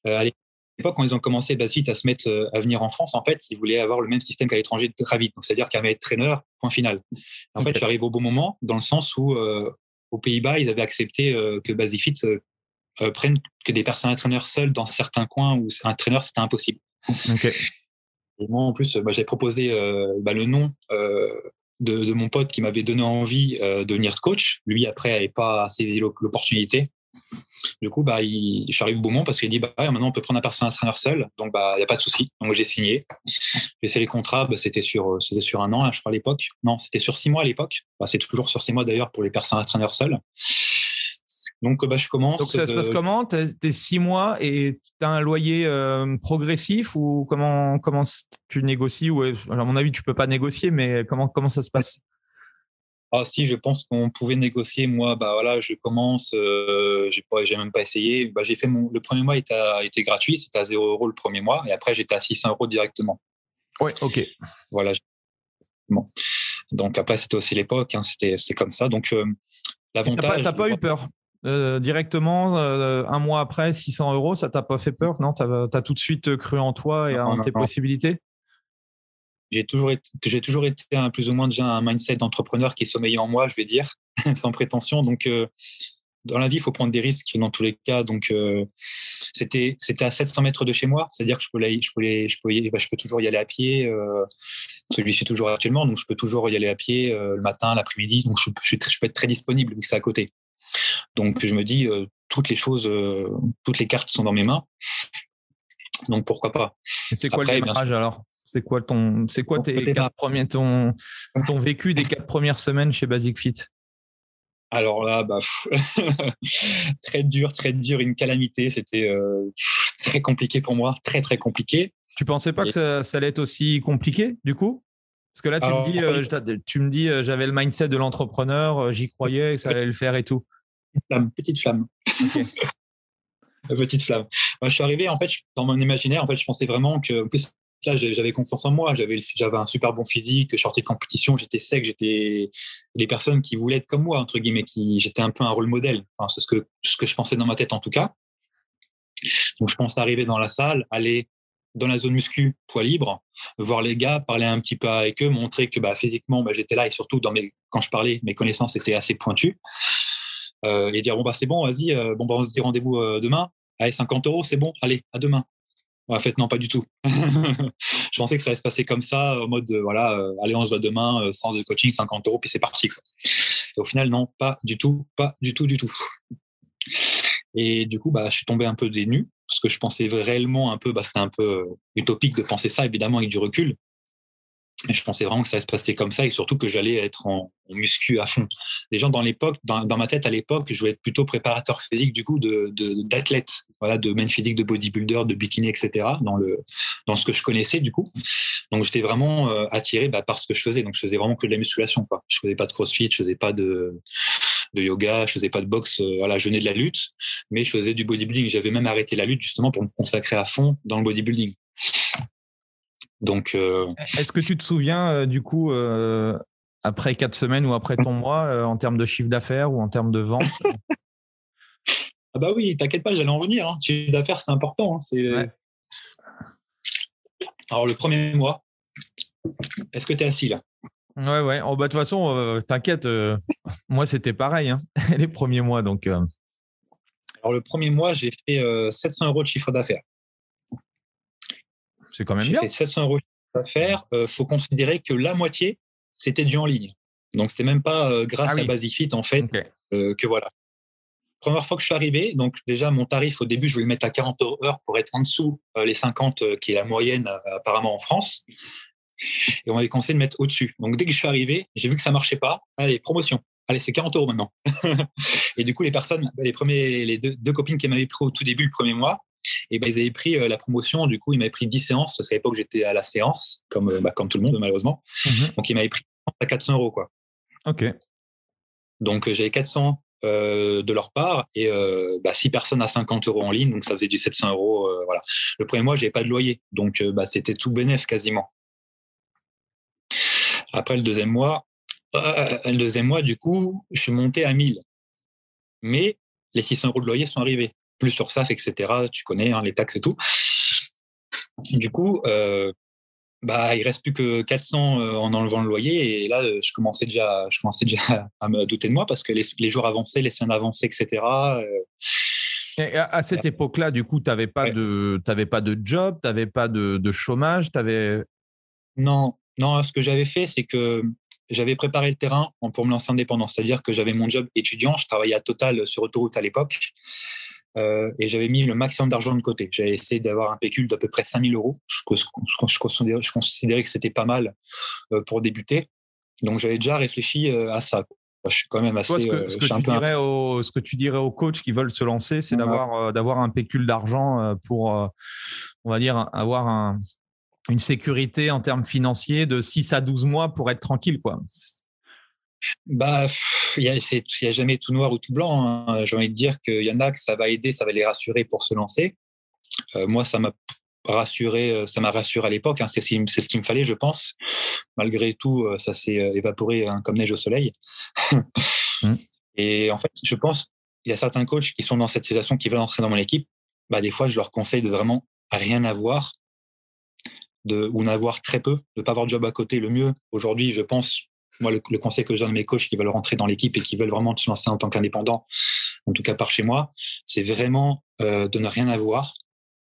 Euh, à l'époque, quand ils ont commencé Basfit à se mettre à venir en France, en fait, ils voulaient avoir le même système qu'à l'étranger très vite. Donc, c'est-à-dire qu'à mettre traîneur, point final. En fait, j'arrive au bon moment, dans le sens où aux Pays-Bas, ils avaient accepté que Basifit prenne que des personnes entraîneurs seuls dans certains coins où un traîneur c'était impossible. Et moi, en plus, bah, j'ai proposé bah, le nom de, mon pote qui m'avait donné envie euh, de devenir coach. Lui, après, n'avait pas saisi l'opportunité. Du coup, bah, il, je suis arrivé au moment parce qu'il dit bah, maintenant on peut prendre un personnel trainer seul, donc bah, il n'y a pas de souci. Donc j'ai signé. J'ai fait les contrats, bah, c'était sur, sur un an, je crois, à l'époque. Non, c'était sur six mois à l'époque. Bah, c'est toujours sur six mois d'ailleurs pour les personnels trainers seuls. Donc, bah, je commence. Donc, ça se passe comment? Tu es six mois et tu as un loyer euh, progressif ou comment, comment tu négocies? Ou, À mon avis, tu peux pas négocier, mais comment, comment ça se passe? Ah si, je pense qu'on pouvait négocier. Moi, bah voilà, je commence. Euh, j'ai même pas essayé. Bah, j'ai fait mon. Le premier mois était, était gratuit, c'était à 0 euros le premier mois, et après j'étais à 600 euros directement. Oui, ok. Voilà. Bon. Donc après c'était aussi l'époque, hein, c'était c'est comme ça. Donc euh, l'avantage. T'as pas, pas eu peur? Euh, directement, euh, un mois après, 600 euros, ça t'a pas fait peur Non, tu as, tout de suite cru en toi et en tes possibilités? J'ai toujours été, j'ai toujours été un, plus ou moins déjà un mindset d'entrepreneur qui sommeillait en moi, je vais dire. [laughs] sans prétention. Donc, dans la vie, il faut prendre des risques dans tous les cas. Donc, c'était c'était à 700 mètres de chez moi, c'est-à-dire que je peux, je, peux je, peux bah, je peux toujours y aller à pied, euh, j'y suis toujours actuellement, donc je peux toujours y aller à pied le matin, l'après-midi, donc je, je, je, peux être très disponible vu que c'est à côté. Donc je me dis, toutes les choses, toutes les cartes sont dans mes mains, donc pourquoi pas? C'est quoi le démarrage alors? C'est quoi ton, c'est quoi tes quatre premiers, ton, ton vécu des quatre premières semaines chez Basic Fit? Alors là, bah, [laughs] très dur, très dur, une calamité. C'était euh, très compliqué pour moi, très très compliqué. Tu pensais pas que ça, allait être aussi compliqué du coup? Parce que là, tu me dis, euh, tu me dis, euh, j'avais le mindset de l'entrepreneur, j'y croyais, que ça allait le faire et tout. Flamme, petite flamme. [laughs] petite flamme. Moi, je suis arrivé, en fait, dans mon imaginaire, en fait, je pensais vraiment que, en plus, j'avais confiance en moi, j'avais j'avais un super bon physique, je sortais de compétition, j'étais sec, j'étais les personnes qui voulaient être comme moi entre guillemets, qui j'étais un peu un rôle modèle. Enfin, c'est ce que ce que je pensais dans ma tête en tout cas. Donc je pensais arriver dans la salle, aller dans la zone muscu, poids libre, voir les gars, parler un petit peu avec eux, montrer que bah, physiquement bah, j'étais là et surtout dans mes quand je parlais, mes connaissances étaient assez pointues. Euh, et dire bon bah c'est bon, vas-y, euh, bon bah on se dit rendez-vous euh, demain. Allez 50 euros, c'est bon, allez à demain. En fait, non, pas du tout. [laughs] je pensais que ça allait se passer comme ça, en mode, voilà, euh, allez, on se voit demain, euh, sans de coaching, 50 euros, puis c'est parti. Et au final, non, pas du tout, pas du tout, du tout. Et du coup, bah, je suis tombé un peu dénu, parce que je pensais réellement un peu, bah, c'était un peu utopique de penser ça, évidemment, avec du recul. Et je pensais vraiment que ça allait se passer comme ça et surtout que j'allais être en, muscu à fond. Les gens dans l'époque, dans, ma tête à l'époque, je voulais être plutôt préparateur physique du coup de d'athlète, voilà, de main physique, de bodybuilder, de bikini, etc. Dans le dans ce que je connaissais du coup. Donc j'étais vraiment euh, attiré bah, par ce que je faisais. Donc je faisais vraiment que de la musculation. Quoi. Je faisais pas de crossfit, je faisais pas de de yoga, je faisais pas de boxe, euh, voilà, je venais de la lutte, mais je faisais du bodybuilding. J'avais même arrêté la lutte justement pour me consacrer à fond dans le bodybuilding. Donc, euh, est-ce que tu te souviens euh, du coup euh, après quatre semaines ou après ton mois en termes de chiffre d'affaires ou en termes de vente? Ah bah oui, t'inquiète pas, j'allais en venir. Hein. Chiffre d'affaires, c'est important. Hein. Alors le premier mois, est-ce que tu es assis là? Ouais, ouais. Oh, bah, de toute façon, t'inquiète, [laughs] moi c'était pareil, hein, [laughs] les premiers mois. Donc, Alors le premier mois, j'ai fait 700 euros de chiffre d'affaires. C'est quand même bien. J'ai fait 700 euros à faire. Il faut considérer que la moitié, c'était du en ligne. Donc, c'était même pas euh, grâce ah à Basifit, en fait, euh, que voilà. Première fois que je suis arrivé, donc déjà, mon tarif, au début, je voulais le mettre à 40 heures pour être en dessous euh, les 50, qui est la moyenne apparemment en France. Et on m'avait conseillé de mettre au-dessus. Donc, dès que je suis arrivé, j'ai vu que ça marchait pas. Allez, promotion. Allez, c'est 40 euros maintenant. [laughs] et du coup, les personnes, les, premiers, les deux, deux copines qui m'avaient pris au tout début le premier mois, et ben, ils avaient pris euh, la promotion. Du coup, ils m'avaient pris 10 séances. Parce qu'à l'époque, j'étais à la séance, comme, euh, bah, comme tout le monde, malheureusement. Mhm. Donc, ils m'avaient pris à 400 euros. Quoi. OK. Donc, euh, j'avais 400 de leur part et bah, 6 personnes à 50 euros en ligne. Donc, ça faisait du 700 euros. voilà. Le premier mois, je n'avais pas de loyer. Donc, bah, c'était tout bénéf quasiment. Après le deuxième mois, le deuxième mois, du coup, je suis monté à 1000. Mais les 600 euros de loyer sont arrivés plus sur SAF, etc. Tu connais hein, les taxes et tout. Du coup, euh, bah, il reste plus que 400 euh, en enlevant le loyer. Et là, euh, je commençais déjà, je commençais déjà [laughs] à me douter de moi parce que les, jours avançaient, les semaines avançaient, etc. à, cette époque-là, du coup, tu n'avais pas, de, pas de job, tu n'avais pas de, chômage, tu avais... Non, non, ce que j'avais fait, c'est que j'avais préparé le terrain pour me lancer indépendant. C'est-à-dire que j'avais mon job étudiant, je travaillais à Total sur autoroute à l'époque. Euh, et j'avais mis le maximum d'argent de côté. J'avais essayé d'avoir un pécule d'à peu près 5000 euros. Je, je, considérais, je, considérais, que c'était pas mal euh, pour débuter. Donc j'avais déjà réfléchi euh, à ça. Je suis quand même assez. ce, que, ce, que tu dirais au, ce que tu dirais aux coachs qui veulent se lancer, c'est d'avoir d'avoir un pécule d'argent pour, on va dire, avoir un, une sécurité en termes financiers de 6 à 12 mois pour être tranquille. quoi. Bah, il n'y a, jamais tout noir ou tout blanc. Hein. J'ai envie de dire qu'il y en a que ça va aider, ça va les rassurer pour se lancer. Euh, moi, ça m'a rassuré, euh, ça m'a rassuré à l'époque. Hein. C'est ce qu'il me fallait, je pense. Malgré tout, euh, ça s'est évaporé hein, comme neige au soleil. [laughs] Mmh. Et en fait, je pense il y a certains coachs qui sont dans cette situation, qui veulent entrer dans mon équipe. Bah, des fois, je leur conseille de vraiment rien avoir, de, ou n'avoir très peu, de ne pas avoir de job à côté. Le mieux, aujourd'hui, je pense, moi, le, conseil que je donne à mes coachs qui veulent rentrer dans l'équipe et qui veulent vraiment se lancer en tant qu'indépendant, en tout cas par chez moi, c'est vraiment euh, de ne rien avoir,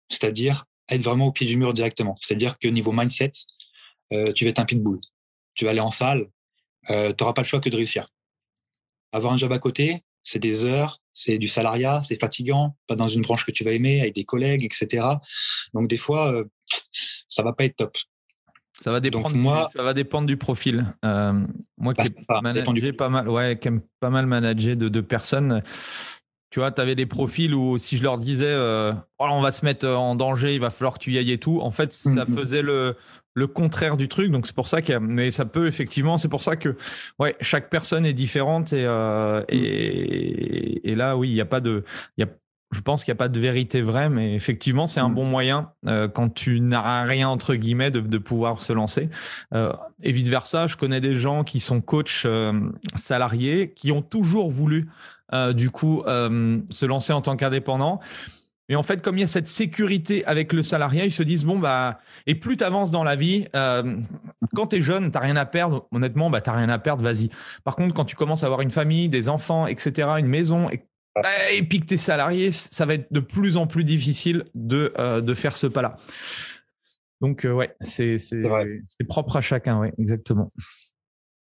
c'est-à-dire être vraiment au pied du mur directement. C'est-à-dire que niveau mindset, euh, tu vas être un pitbull. Tu vas aller en salle, euh, tu n'auras pas le choix que de réussir. Avoir un job à côté, c'est des heures, c'est du salariat, c'est fatigant, pas dans une branche que tu vas aimer, avec des collègues, etc. Donc des fois, ça va pas être top. Ça va dépendre, moi, ça va dépendre du profil. Euh, moi qui bah, ai pas mal, ouais, qui aime pas mal manager de, de personnes, tu vois, tu avais des profils où si je leur disais, euh, oh, on va se mettre en danger, il va falloir que tu y ailles et tout, en fait, ça mm-hmm. faisait le, le contraire du truc. Donc c'est pour ça que, mais ça peut effectivement, c'est pour ça que, ouais, chaque personne est différente et, euh, mm. et, et, là, oui, il n'y a pas de, il y a je pense qu'il n'y a pas de vérité vraie, mais effectivement, c'est un mm. bon moyen euh, quand tu n'as rien entre guillemets de, de pouvoir se lancer. Euh, et vice versa, je connais des gens qui sont coachs euh, salariés, qui ont toujours voulu du coup se lancer en tant qu'indépendant. Mais en fait, comme il y a cette sécurité avec le salariat, ils se disent bon bah et plus tu avances dans la vie, quand tu es jeune, tu rien à perdre. Honnêtement, bah t'as rien à perdre, vas-y. Par contre, quand tu commences à avoir une famille, des enfants, etc., une maison, et et puis que tu es salarié, ça va être de plus en plus difficile de, euh, de faire ce pas-là. Donc, euh, ouais, c'est propre à chacun, ouais, exactement.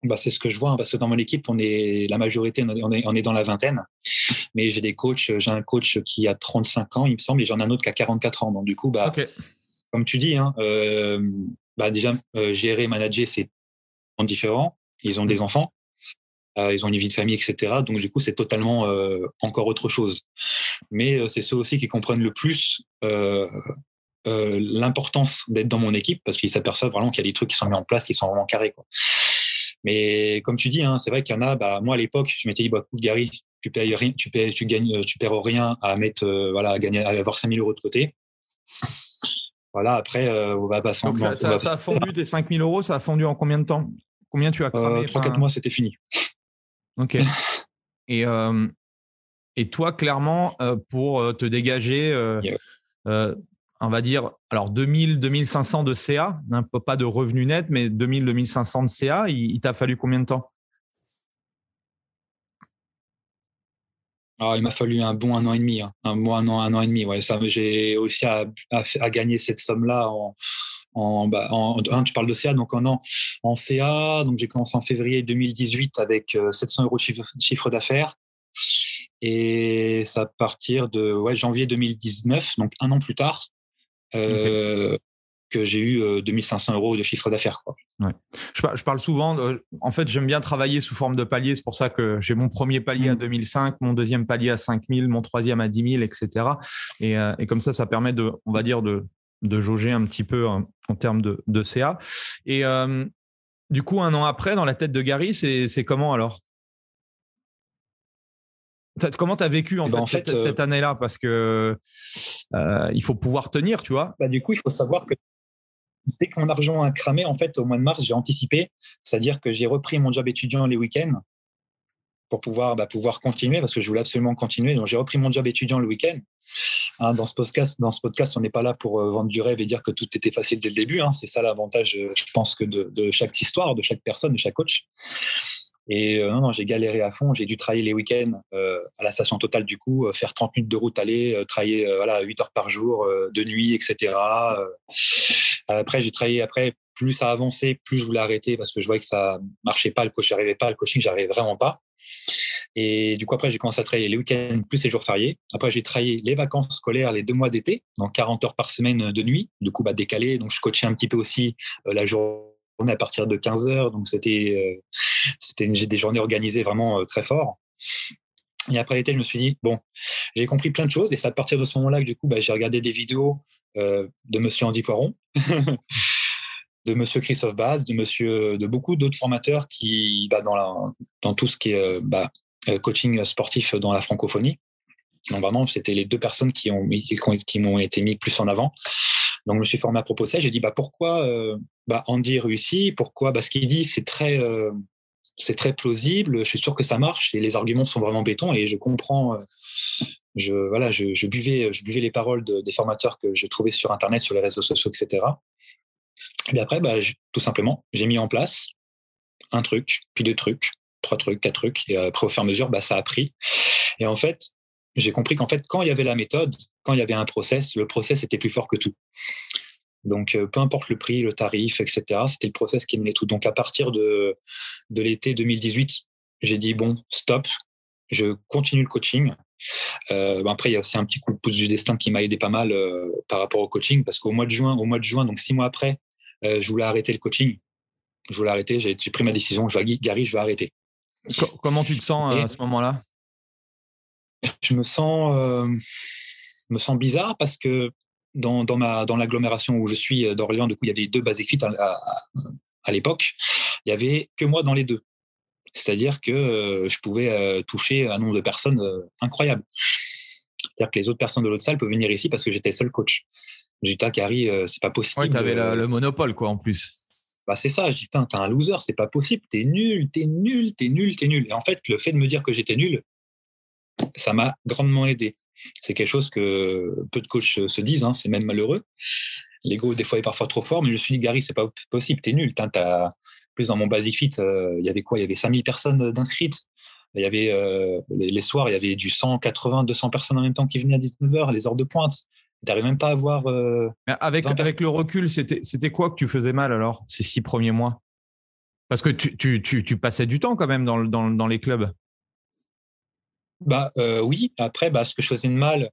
Bah, c'est ce que je vois, hein, parce que dans mon équipe, on est la majorité, on est, on est dans la vingtaine. Mais j'ai des coachs, j'ai un coach qui a 35 ans, il me semble, et j'en ai un autre qui a 44 ans. Donc, du coup, bah, comme tu dis, hein, euh, bah, déjà, gérer, manager, c'est différent. Ils ont des mmh. enfants. Euh, ils ont une vie de famille, etc. Donc du coup, c'est totalement euh, encore autre chose. Mais euh, c'est ceux aussi qui comprennent le plus l'importance d'être dans mon équipe parce qu'ils s'aperçoivent vraiment qu'il y a des trucs qui sont mis en place, qui sont vraiment carrés. Quoi. Mais comme tu dis, hein, c'est vrai qu'il y en a. Bah, moi, à l'époque, je m'étais dit, bah, Gary, tu payes rien, tu payes, tu gagnes, tu perds rien à mettre, voilà, à gagner, à avoir 5000 euros de côté. Voilà. Après, on va passer. Donc ça, ça, a fondu tes 5000 euros. Ça a fondu en combien de temps? Combien tu as cramé 3-4 mois, c'était fini. Ok. et, euh, et toi, clairement, pour te dégager, on va dire, alors 2000, 2500 de CA, hein, pas de revenus net, mais 2000, 2500 de CA, il, t'a fallu combien de temps? Ah, il m'a fallu un bon un an et demi, hein. un mois, un an, un an et demi. Ouais, ça, j'ai aussi à, à, gagner cette somme-là en, en, bah, en, tu parles de CA, donc en, an, en CA, donc j'ai commencé en février 2018 avec 700 euh, euros de chiffre, d'affaires. Et ça à partir de ouais, janvier 2019, donc un an plus tard, euh, que j'ai eu 2500 euh, euros de chiffre d'affaires. Ouais. Je, parle souvent, en fait, j'aime bien travailler sous forme de palier. C'est pour ça que j'ai mon premier palier à 2005, mmh. mon deuxième palier à 5000, mon troisième à 10 000, etc. Et, et comme ça, ça permet de, on va dire, de, de jauger un petit peu en, termes de, CA. Et euh, du coup, un an après, dans la tête de Gary, c'est comment alors? Comment tu as vécu en eh ben, fait, euh, cette, année-là? Parce que euh, il faut pouvoir tenir, tu vois? Bah, du coup, il faut savoir que dès que mon argent a cramé, en fait, au mois de mars, j'ai anticipé. C'est-à-dire que j'ai repris mon job étudiant les week-ends pour pouvoir, bah, pouvoir continuer parce que je voulais absolument continuer. Donc, j'ai repris mon job étudiant le week-end. Hein, dans, ce podcast, dans ce podcast, on n'est pas là pour euh, vendre du rêve et dire que tout était facile dès le début. Hein. C'est ça l'avantage, euh, je pense, que de, chaque histoire, de chaque personne, de chaque coach. Et euh, non, non j'ai galéré à fond. J'ai dû travailler les week-ends à la station totale du coup, faire 30 minutes de route aller, travailler voilà 8 heures par jour, de nuit, etc. après, j'ai travaillé après. Plus ça avançait, plus je voulais arrêter parce que je voyais que ça marchait pas, le coach n'arrivait pas, le coaching j'arrivais vraiment pas. Et du coup, après, j'ai commencé à travailler les week-ends plus les jours fériés. Après, j'ai travaillé les vacances scolaires, les deux mois d'été, donc 40 heures par semaine de nuit, du coup, bah, décalé. Donc, je coachais un petit peu aussi euh, la journée à partir de 15 heures. Donc, c'était, euh, des journées organisées vraiment euh, très fort. Et après l'été, je me suis dit, bon, j'ai compris plein de choses. Et c'est à partir de ce moment-là que, du coup, bah, j'ai regardé des vidéos de monsieur Andy Poiron. [laughs] de Monsieur Christophe Baz, de Monsieur, de beaucoup d'autres formateurs qui, bah, dans, dans tout ce qui est bah, euh, coaching sportif dans la francophonie. Donc vraiment, c'était les deux personnes qui ont qui, m'ont été mis plus en avant. Donc je me suis formé à propos de ça. J'ai dit bah pourquoi euh, bah, Andy réussit? Pourquoi? Bah, ce qu'il dit c'est très euh, c'est très plausible. Je suis sûr que ça marche et les arguments sont vraiment béton et je comprends. je voilà, je, buvais je buvais les paroles des formateurs que je trouvais sur internet, sur les réseaux sociaux, etc. Et après, bah, tout simplement, j'ai mis en place un truc, puis deux trucs, trois trucs, quatre trucs. Et après, au fur et à mesure, bah, ça a pris. Et en fait, j'ai compris qu'en fait, quand il y avait la méthode, quand il y avait un process, le process était plus fort que tout. Donc, euh, peu importe le prix, le tarif, etc., c'était le process qui menait tout. Donc, à partir de, de l'été 2018, j'ai dit, bon, stop, je continue le coaching. Euh, ben après, il y a aussi un petit coup de pouce du destin qui m'a aidé pas mal euh, par rapport au coaching, parce qu'au mois de juin, au mois de juin, donc six mois après, je voulais arrêter le coaching. Je voulais arrêter, j'ai pris ma décision. Je vais, Gary, je vais arrêter. Comment tu te sens à ce moment-là? Je me sens, me sens bizarre parce que dans, dans, ma, dans l'agglomération où je suis euh, d'Orléans, du coup, il y avait deux Basic Fit à, à, l'époque. Il y avait que moi dans les deux. C'est-à-dire que euh, je pouvais euh, toucher un nombre de personnes incroyable. C'est-à-dire que les autres personnes de l'autre salle peuvent venir ici parce que j'étais seul coach. J'ai dit, Carrie, c'est pas possible. Oui, tu avais le monopole, quoi, en plus. Bah, c'est ça. Je dis, putain, t'es un loser, c'est pas possible. T'es nul, t'es nul, t'es nul, t'es nul. Et en fait, le fait de me dire que j'étais nul, ça m'a grandement aidé. C'est quelque chose que peu de coachs se disent, hein, c'est même malheureux. L'ego, des fois, est parfois trop fort, mais je me suis dit, Gary, c'est pas possible, t'es nul. As, plus dans mon Basic Fit, euh, il y avait quoi Il y avait 5000 personnes d'inscrites. Il y avait euh, les, soirs, il y avait du 180, 200 personnes en même temps qui venaient à 19h, les heures de pointe. Tu n'arrives même pas à voir. Euh, avec, avec le recul, c'était quoi que tu faisais mal alors, ces six premiers mois? Parce que tu, tu, tu, tu, passais du temps quand même dans, dans, dans les clubs. Bah euh, oui. Après, bah, ce que je faisais de mal,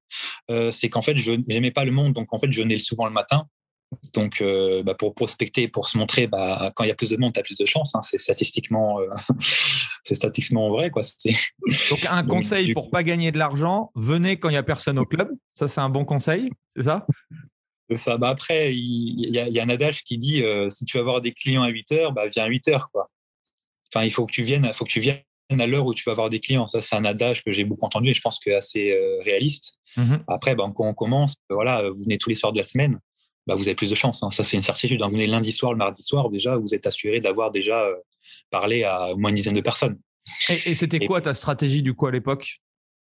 euh, c'est qu'en fait, je n'aimais pas le monde, donc en fait, je venais souvent le matin. Donc, euh, bah, pour prospecter, pour se montrer, bah, quand il y a plus de monde, tu as plus de chance. Hein. C'est statistiquement, [laughs] c'est statistiquement vrai, quoi. [laughs] Donc, un conseil pour pas gagner de l'argent, venez quand il y a personne au club. Ça, c'est un bon conseil, c'est ça? Ça. Bah après, il y, a un adage qui dit si tu veux avoir des clients à 8 heures, bah, viens à 8 heures, quoi. Enfin, il faut que tu viennes, faut que tu viennes à l'heure où tu vas avoir des clients. Ça, c'est un adage que j'ai beaucoup entendu et je pense que c'est assez euh, réaliste. Mhm. Après, ben, quand on commence, voilà, vous venez tous les soirs de la semaine, bah, vous avez plus de chance. Hein. Ça, c'est une certitude. Vous venez lundi soir, le mardi soir, déjà, vous êtes assuré d'avoir déjà euh, parlé à au moins une dizaine de personnes. Et, c'était quoi ta stratégie du coup à l'époque?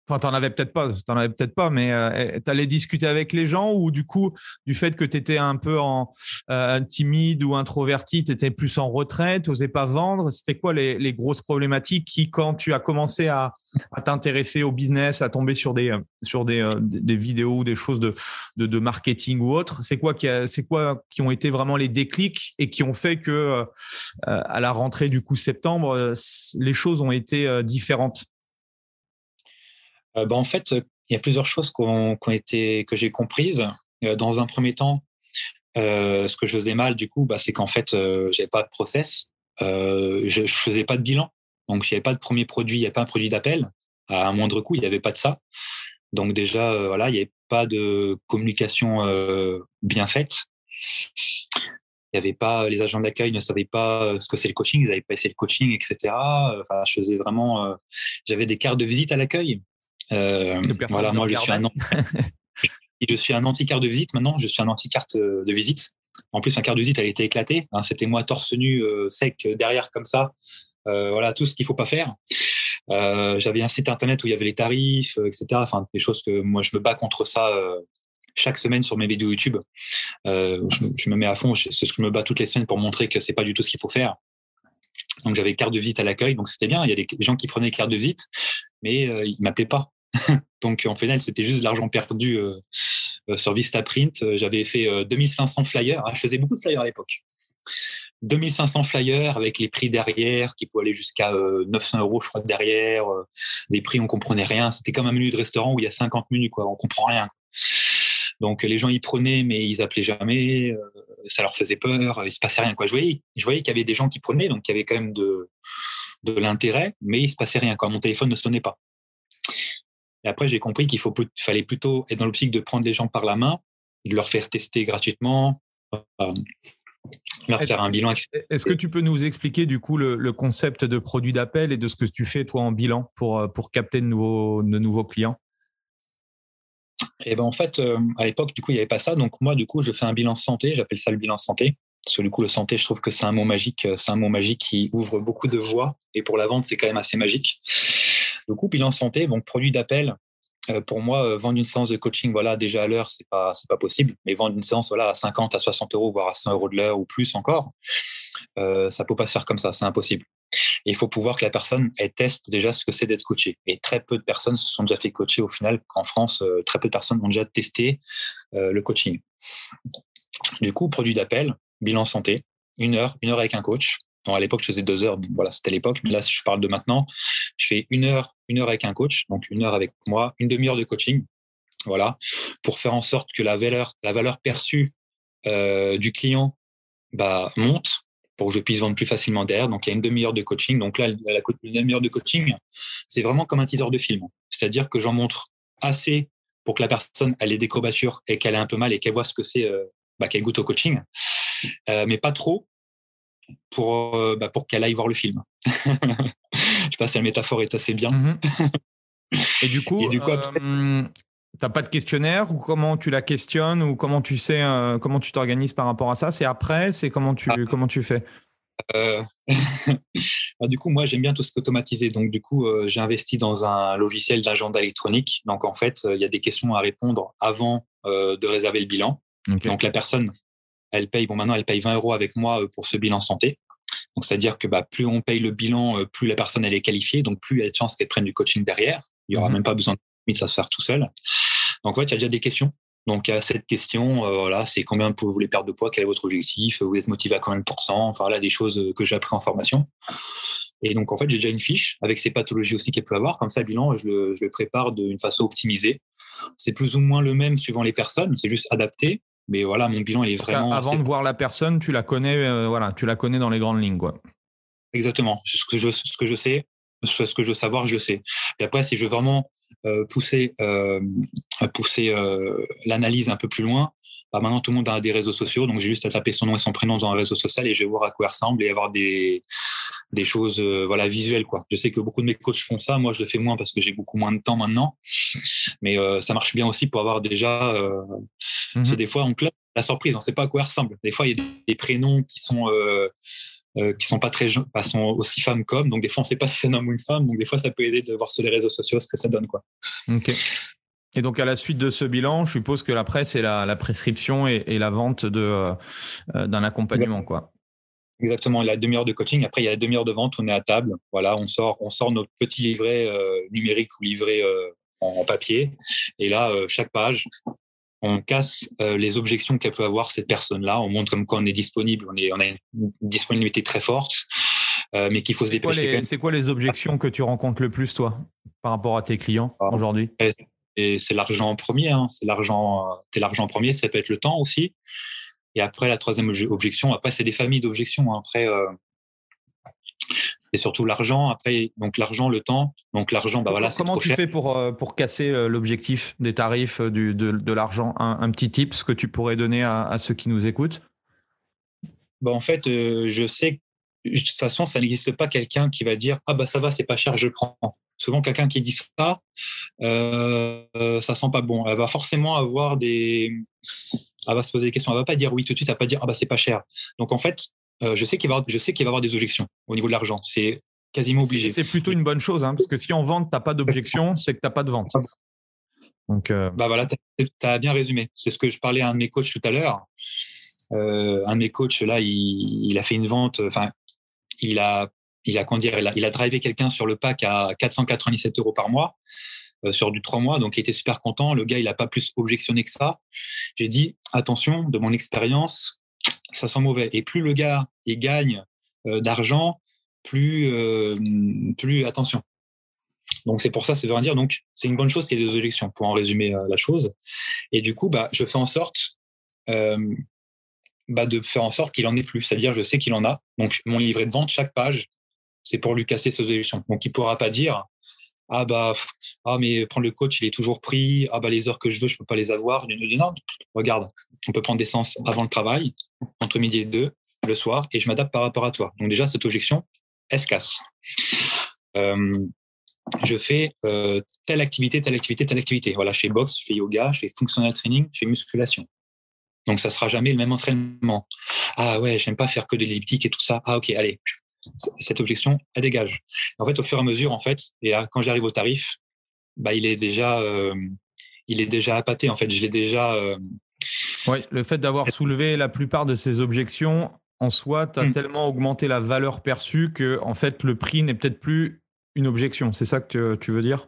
Enfin, t'en avais peut-être pas, t'en avais peut-être pas, mais euh, tu allais discuter avec les gens ou du coup, du fait que tu étais un peu en euh, timide ou introverti, tu étais plus en retraite, tu n'osais pas vendre? C'était quoi les, grosses problématiques qui, quand tu as commencé à, t'intéresser au business, à tomber sur des sur des, euh, des vidéos ou des choses de, de, marketing ou autre, c'est quoi qui c'est quoi qui ont été vraiment les déclics et qui ont fait que euh, à la rentrée du coup septembre, les choses ont été différentes? euh, bah, en fait, il y a plusieurs choses été, que j'ai comprises. Euh, dans un premier temps, euh, ce que je faisais mal, du coup, bah, c'est qu'en fait, je j'avais pas de process, je, ne faisais pas de bilan. Donc, il n'y avait pas de premier produit, il n'y avait pas un produit d'appel. À un moindre coût, il n'y avait pas de ça. Donc, déjà, voilà, il n'y avait pas de communication bien faite. N'y avait pas, les agents d'accueil ne savaient pas ce que c'est le coaching, ils n'avaient pas essayé le coaching, etc. Enfin, je faisais j'avais des cartes de visite à l'accueil euh, voilà, moi, je suis, un, je suis un anti-carte de visite maintenant. Je suis un anti-carte euh, de visite. En plus, ma carte de visite, elle était éclatée. Hein. C'était moi torse nu, euh, sec, derrière comme ça. voilà, tout ce qu'il faut pas faire. J'avais un site internet où il y avait les tarifs, etc. Enfin, des choses que moi, je me bats contre ça chaque semaine sur mes vidéos YouTube. Je, me mets à fond. C'est ce que je me bats toutes les semaines pour montrer que c'est pas du tout ce qu'il faut faire. Donc j'avais carte de visite à l'accueil, donc c'était bien. Il y a des gens qui prenaient carte de visite, mais ils m'appelaient pas. [laughs] Donc en final, c'était juste de l'argent perdu euh, euh, sur Vistaprint. Euh, j'avais fait 2500 flyers. Ah, je faisais beaucoup de flyers à l'époque. 2500 flyers avec les prix derrière qui pouvaient aller jusqu'à 900 euros, je crois, derrière. Des prix, on comprenait rien. C'était comme un menu de restaurant où il y a 50 menus, quoi. On comprend rien. Donc les gens y prenaient, mais ils appelaient jamais. ça leur faisait peur. Il se passait rien, quoi. Je voyais, qu'il y avait des gens qui prenaient, donc il y avait quand même de, l'intérêt, mais il se passait rien. Mon téléphone ne sonnait pas. Et après, j'ai compris qu'il fallait plutôt être dans l'optique de prendre les gens par la main, de leur faire tester gratuitement, euh, leur faire un bilan. Est-ce que tu peux nous expliquer du coup le, concept de produit d'appel et de ce que tu fais toi en bilan pour, euh, pour capter de nouveaux, de nouveaux clients? Et eh ben en fait, euh, à l'époque, du coup, il n'y avait pas ça. Donc moi, du coup, je fais un bilan santé. J'appelle ça le bilan santé. Parce que du coup, le santé, je trouve que c'est un mot magique. C'est un mot magique qui ouvre beaucoup de voies. Et pour la vente, c'est quand même assez magique. Du coup, bilan santé, donc produit d'appel. Euh, pour moi, euh, vendre une séance de coaching, voilà, déjà à l'heure, c'est pas, pas possible. Mais vendre une séance, voilà, à 50, à 60 euros, voire à 100 euros de l'heure ou plus encore, euh, ça peut pas se faire comme ça, c'est impossible. il faut pouvoir que la personne teste déjà ce que c'est d'être coaché. Et très peu de personnes se sont déjà fait coacher au final. En France, euh, très peu de personnes ont déjà testé le coaching. Du coup, produit d'appel, bilan santé, une heure, une heure avec un coach. À l'époque, je faisais deux heures, donc voilà, c'était l'époque. Mais là, si je parle de maintenant, je fais une heure, une heure avec un coach, donc une heure avec moi, une demi-heure de coaching, voilà, pour faire en sorte que la valeur, la valeur perçue euh, du client bah, monte pour que je puisse vendre plus facilement derrière. Donc, il y a une demi-heure de coaching. Donc là, la, demi-heure de coaching, c'est vraiment comme un teaser de film. C'est-à-dire que j'en montre assez pour que la personne elle ait des courbatures et qu'elle ait un peu mal et qu'elle voit ce que c'est, euh, bah, qu'elle goûte au coaching, euh, mais pas trop pour, euh, bah, pour qu'elle aille voir le film. [laughs] je sais pas si la métaphore est assez bien. Mm-hmm. [laughs] Et du coup, du coup T'as pas de questionnaire ou comment tu la questionnes ou comment tu sais euh, comment tu t'organises par rapport à ça? C'est après, c'est comment tu ah. comment tu fais? Euh, [laughs] bah, Du coup, moi j'aime bien tout ce qui est automatisé. Donc du coup, euh, j'ai investi dans un logiciel d'agenda électronique. Donc en fait, il y a des questions à répondre avant de réserver le bilan. Donc la personne, elle paye. Bon, maintenant elle paye 20 euros avec moi pour ce bilan santé. Donc c'est-à-dire que bah, plus on paye le bilan, plus la personne elle est qualifiée. Donc plus il y a de chances qu'elle prenne du coaching derrière. Il y aura mhm. même pas besoin de ça se faire tout seul. Donc, en fait, il y a déjà des questions. Donc, à cette question, euh, voilà, c'est combien vous voulez perdre de poids, quel est votre objectif, vous êtes motivé à combien de pourcents, enfin, là, des choses que j'ai appris en formation. Et donc, en fait, j'ai déjà une fiche avec ces pathologies aussi qu'elle peut avoir. Comme ça, le bilan, je le, prépare d'une façon optimisée. C'est plus ou moins le même suivant les personnes, c'est juste adapté. Mais voilà, mon bilan, il est vraiment. Avant de voir la personne, tu la connais, euh, voilà, tu la connais dans les grandes lignes, quoi. Exactement. Ce que je, ce que je sais, ce que je veux savoir, je sais. Et après, si je veux vraiment euh, pousser, euh, pousser l'analyse un peu plus loin, bah maintenant tout le monde a des réseaux sociaux, donc j'ai juste à taper son nom et son prénom dans un réseau social et je vais voir à quoi il ressemble et avoir des, des choses voilà visuelles quoi. Je sais que beaucoup de mes coachs font ça, moi je le fais moins parce que j'ai beaucoup moins de temps maintenant, mais ça marche bien aussi pour avoir déjà. C'est mmh des fois en club la surprise, on ne sait pas à quoi il ressemble. Des fois il y a des, prénoms qui sont euh, qui sont pas très pas sont aussi femmes comme donc des fois on sait pas si c'est un homme ou une femme donc des fois ça peut aider de voir sur les réseaux sociaux ce que ça donne quoi. Ok. Et donc à la suite de ce bilan, je suppose que l'après c'est la, la, prescription et, et la vente de euh, euh, d'un accompagnement quoi. Exactement, la demi-heure de coaching. Après, il y a la demi-heure de vente. On est à table. Voilà, on sort, on sort notre petit livret numérique ou livret en, papier. Et là, chaque page, on casse euh, les objections qu'elle peut avoir cette personne-là. On montre comme quoi on est disponible, on, est, on a une disponibilité très forte, euh, mais qu'il faut se dépêcher. C'est quoi les objections que tu rencontres le plus, toi, par rapport à tes clients ah. aujourd'hui? Et c'est l'argent en premier. Hein. C'est l'argent, c'est l'argent premier. Ça peut être le temps aussi. Et après, la troisième objection, après, c'est des familles d'objections. Hein. Après, euh, c'est surtout l'argent. Après, donc l'argent, le temps. Donc l'argent, bah voilà, Comment tu fais pour, euh, pour casser euh, l'objectif des tarifs du, de, de l'argent? Un, petit tip, ce que tu pourrais donner à, ceux qui nous écoutent? Bah En fait, je sais que de toute façon, ça n'existe pas quelqu'un qui va dire Ah, bah ça va, c'est pas cher, je prends. Souvent, quelqu'un qui dit ça, euh, ça sent pas bon. Elle va forcément avoir des. Elle va se poser des questions. Elle va pas dire oui tout de suite, elle va pas dire Ah, bah c'est pas cher. Donc en fait, euh, je sais qu'il va, je sais qu'il va y avoir des objections au niveau de l'argent. C'est quasiment obligé. C'est plutôt une bonne chose, hein, parce que si en vente, tu n'as pas d'objection, c'est que tu n'as pas de vente. Donc, euh, bah voilà, tu as, bien résumé. C'est ce que je parlais à un de mes coachs tout à l'heure. Euh, un de mes coachs, là, il, il a fait une vente, enfin, il a, il a, dire, il a, il a drivé quelqu'un sur le pack à 497 euros par mois sur du trois mois, donc il était super content. Le gars, il n'a pas plus objectionné que ça. J'ai dit, attention, de mon expérience, ça sent mauvais. Et plus le gars il gagne euh, d'argent, plus, euh, plus attention. Donc c'est pour ça, c'est veut dire. Donc c'est une bonne chose qu'il y ait des objections pour en résumer euh, la chose. Et du coup, bah, je fais en sorte bah, de faire en sorte qu'il en ait plus. C'est-à-dire, je sais qu'il en a. Donc mon livret de vente, chaque page, c'est pour lui casser ces objections. Donc il pourra pas dire ah bah ah mais prendre le coach il est toujours pris. Ah bah les heures que je veux je peux pas les avoir. Non regarde on peut prendre des séances avant le travail entre midi et deux le soir et je m'adapte par rapport à toi. Donc déjà cette objection elle se casse je fais euh, telle activité telle activité telle activité. Voilà chez boxe je fais yoga je fais functional training je fais musculation. Donc ça sera jamais le même entraînement. Ah ouais j'aime pas faire que de l'elliptique et tout ça. Ah ok allez cette objection, elle dégage. En fait, au fur et à mesure, en fait, et quand j'arrive au tarif, bah, il est déjà, euh, il est déjà appâté. En fait, je l'ai déjà. Euh, oui, le fait d'avoir soulevé la plupart de ces objections en soi, tu as hmm. tellement augmenté la valeur perçue que en fait, le prix n'est peut-être plus une objection. C'est ça que tu veux dire?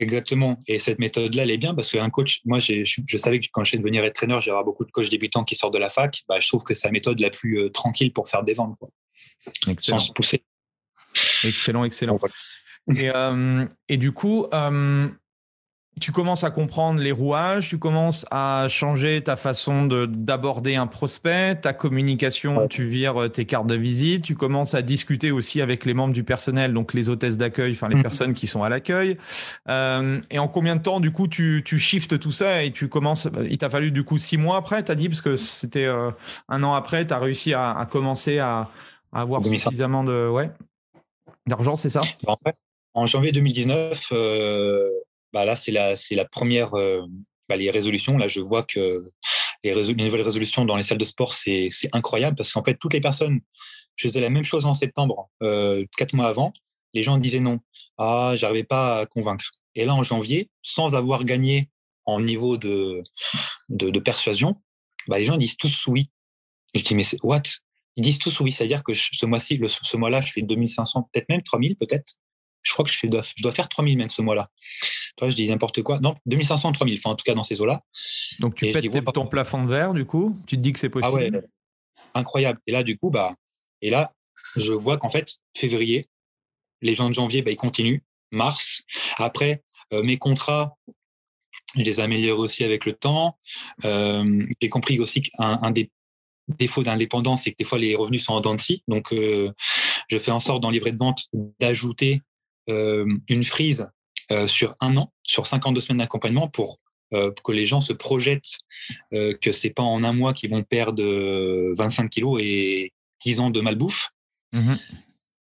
Exactement. Et cette méthode-là, elle est bien parce qu'un coach, moi, je, savais que quand je vais devenir entraîneur, j'aurai beaucoup de coachs débutants qui sortent de la fac. Bah, je trouve que c'est la méthode la plus euh, tranquille pour faire des ventes. Excellent. Sans se pousser. Excellent, excellent. Et, euh, et, du coup, euh, tu commences à comprendre les rouages, tu commences à changer ta façon d'aborder un prospect, ta communication, tu vires euh, tes cartes de visite, tu commences à discuter aussi avec les membres du personnel, donc les hôtesses d'accueil, enfin les mmh. personnes qui sont à l'accueil. Euh, et en combien de temps, du coup, tu, tu shiftes tout ça et tu commences, il t'a fallu du coup six mois après, tu as dit, parce que c'était euh, un an après, tu as réussi à, commencer à, avoir suffisamment de, ouais, d'argent, c'est ça? En, en janvier 2019, bah là, c'est la, c'est la première, euh, bah, les résolutions. Là, je vois que les, nouvelles résolutions dans les salles de sport, c'est, c'est incroyable parce qu'en fait, toutes les personnes, je faisais la même chose en septembre, euh, quatre mois avant, les gens disaient non. Ah, j'arrivais pas à convaincre. Et là, en janvier, sans avoir gagné en niveau de, de, persuasion, bah, les gens disent tous oui. Je dis, mais c'est what? Ils disent tous oui. C'est-à-dire que ce mois-ci, ce mois-là, je fais 2500, peut-être même 3000, peut-être. Je crois que je, dois, je dois faire 3000 même ce mois-là. Toi, je dis n'importe quoi. Non, 2500, 3000, enfin, en tout cas dans ces eaux-là. Donc, tu pètes ton plafond de verre, du coup? Tu te dis que c'est possible Ah ouais, incroyable. Et là, du coup, bah, et là, je vois qu'en fait, février, les gens de janvier, bah, ils continuent. Mars, après, euh, mes contrats, je les améliore aussi avec le temps. Euh, j'ai compris aussi qu'un un des défauts d'indépendance, c'est que des fois, les revenus sont en dents de scie. Donc, euh, je fais en sorte dans le livret de vente d'ajouter euh, une frise euh, sur un an, sur 52 semaines d'accompagnement pour que les gens se projettent que c'est pas en un mois qu'ils vont perdre 25 kilos et 10 ans de malbouffe. Mmh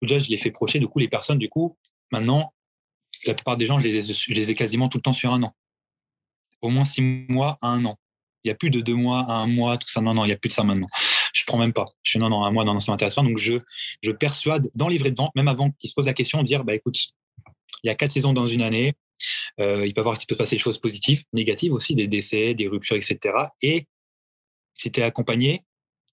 Déjà, je les fais projeter. Du coup, les personnes, du coup, maintenant, la plupart des gens, je les, je les ai quasiment tout le temps sur un an. Au moins six mois à un an. Il n'y a plus de deux mois un mois, tout ça. Non, non, il n'y a plus de ça maintenant je prends même pas. Je suis non, non, un mois, non, non, ça m'intéresse pas. Donc, je, je persuade dans livret de vente, même avant qu'ils se posent la question, de dire, bah, écoute, il y a quatre saisons dans une année. Euh, il peut y avoir, il peut passer des choses positives, négatives aussi, des décès, des ruptures, etc. Et si tu es accompagné,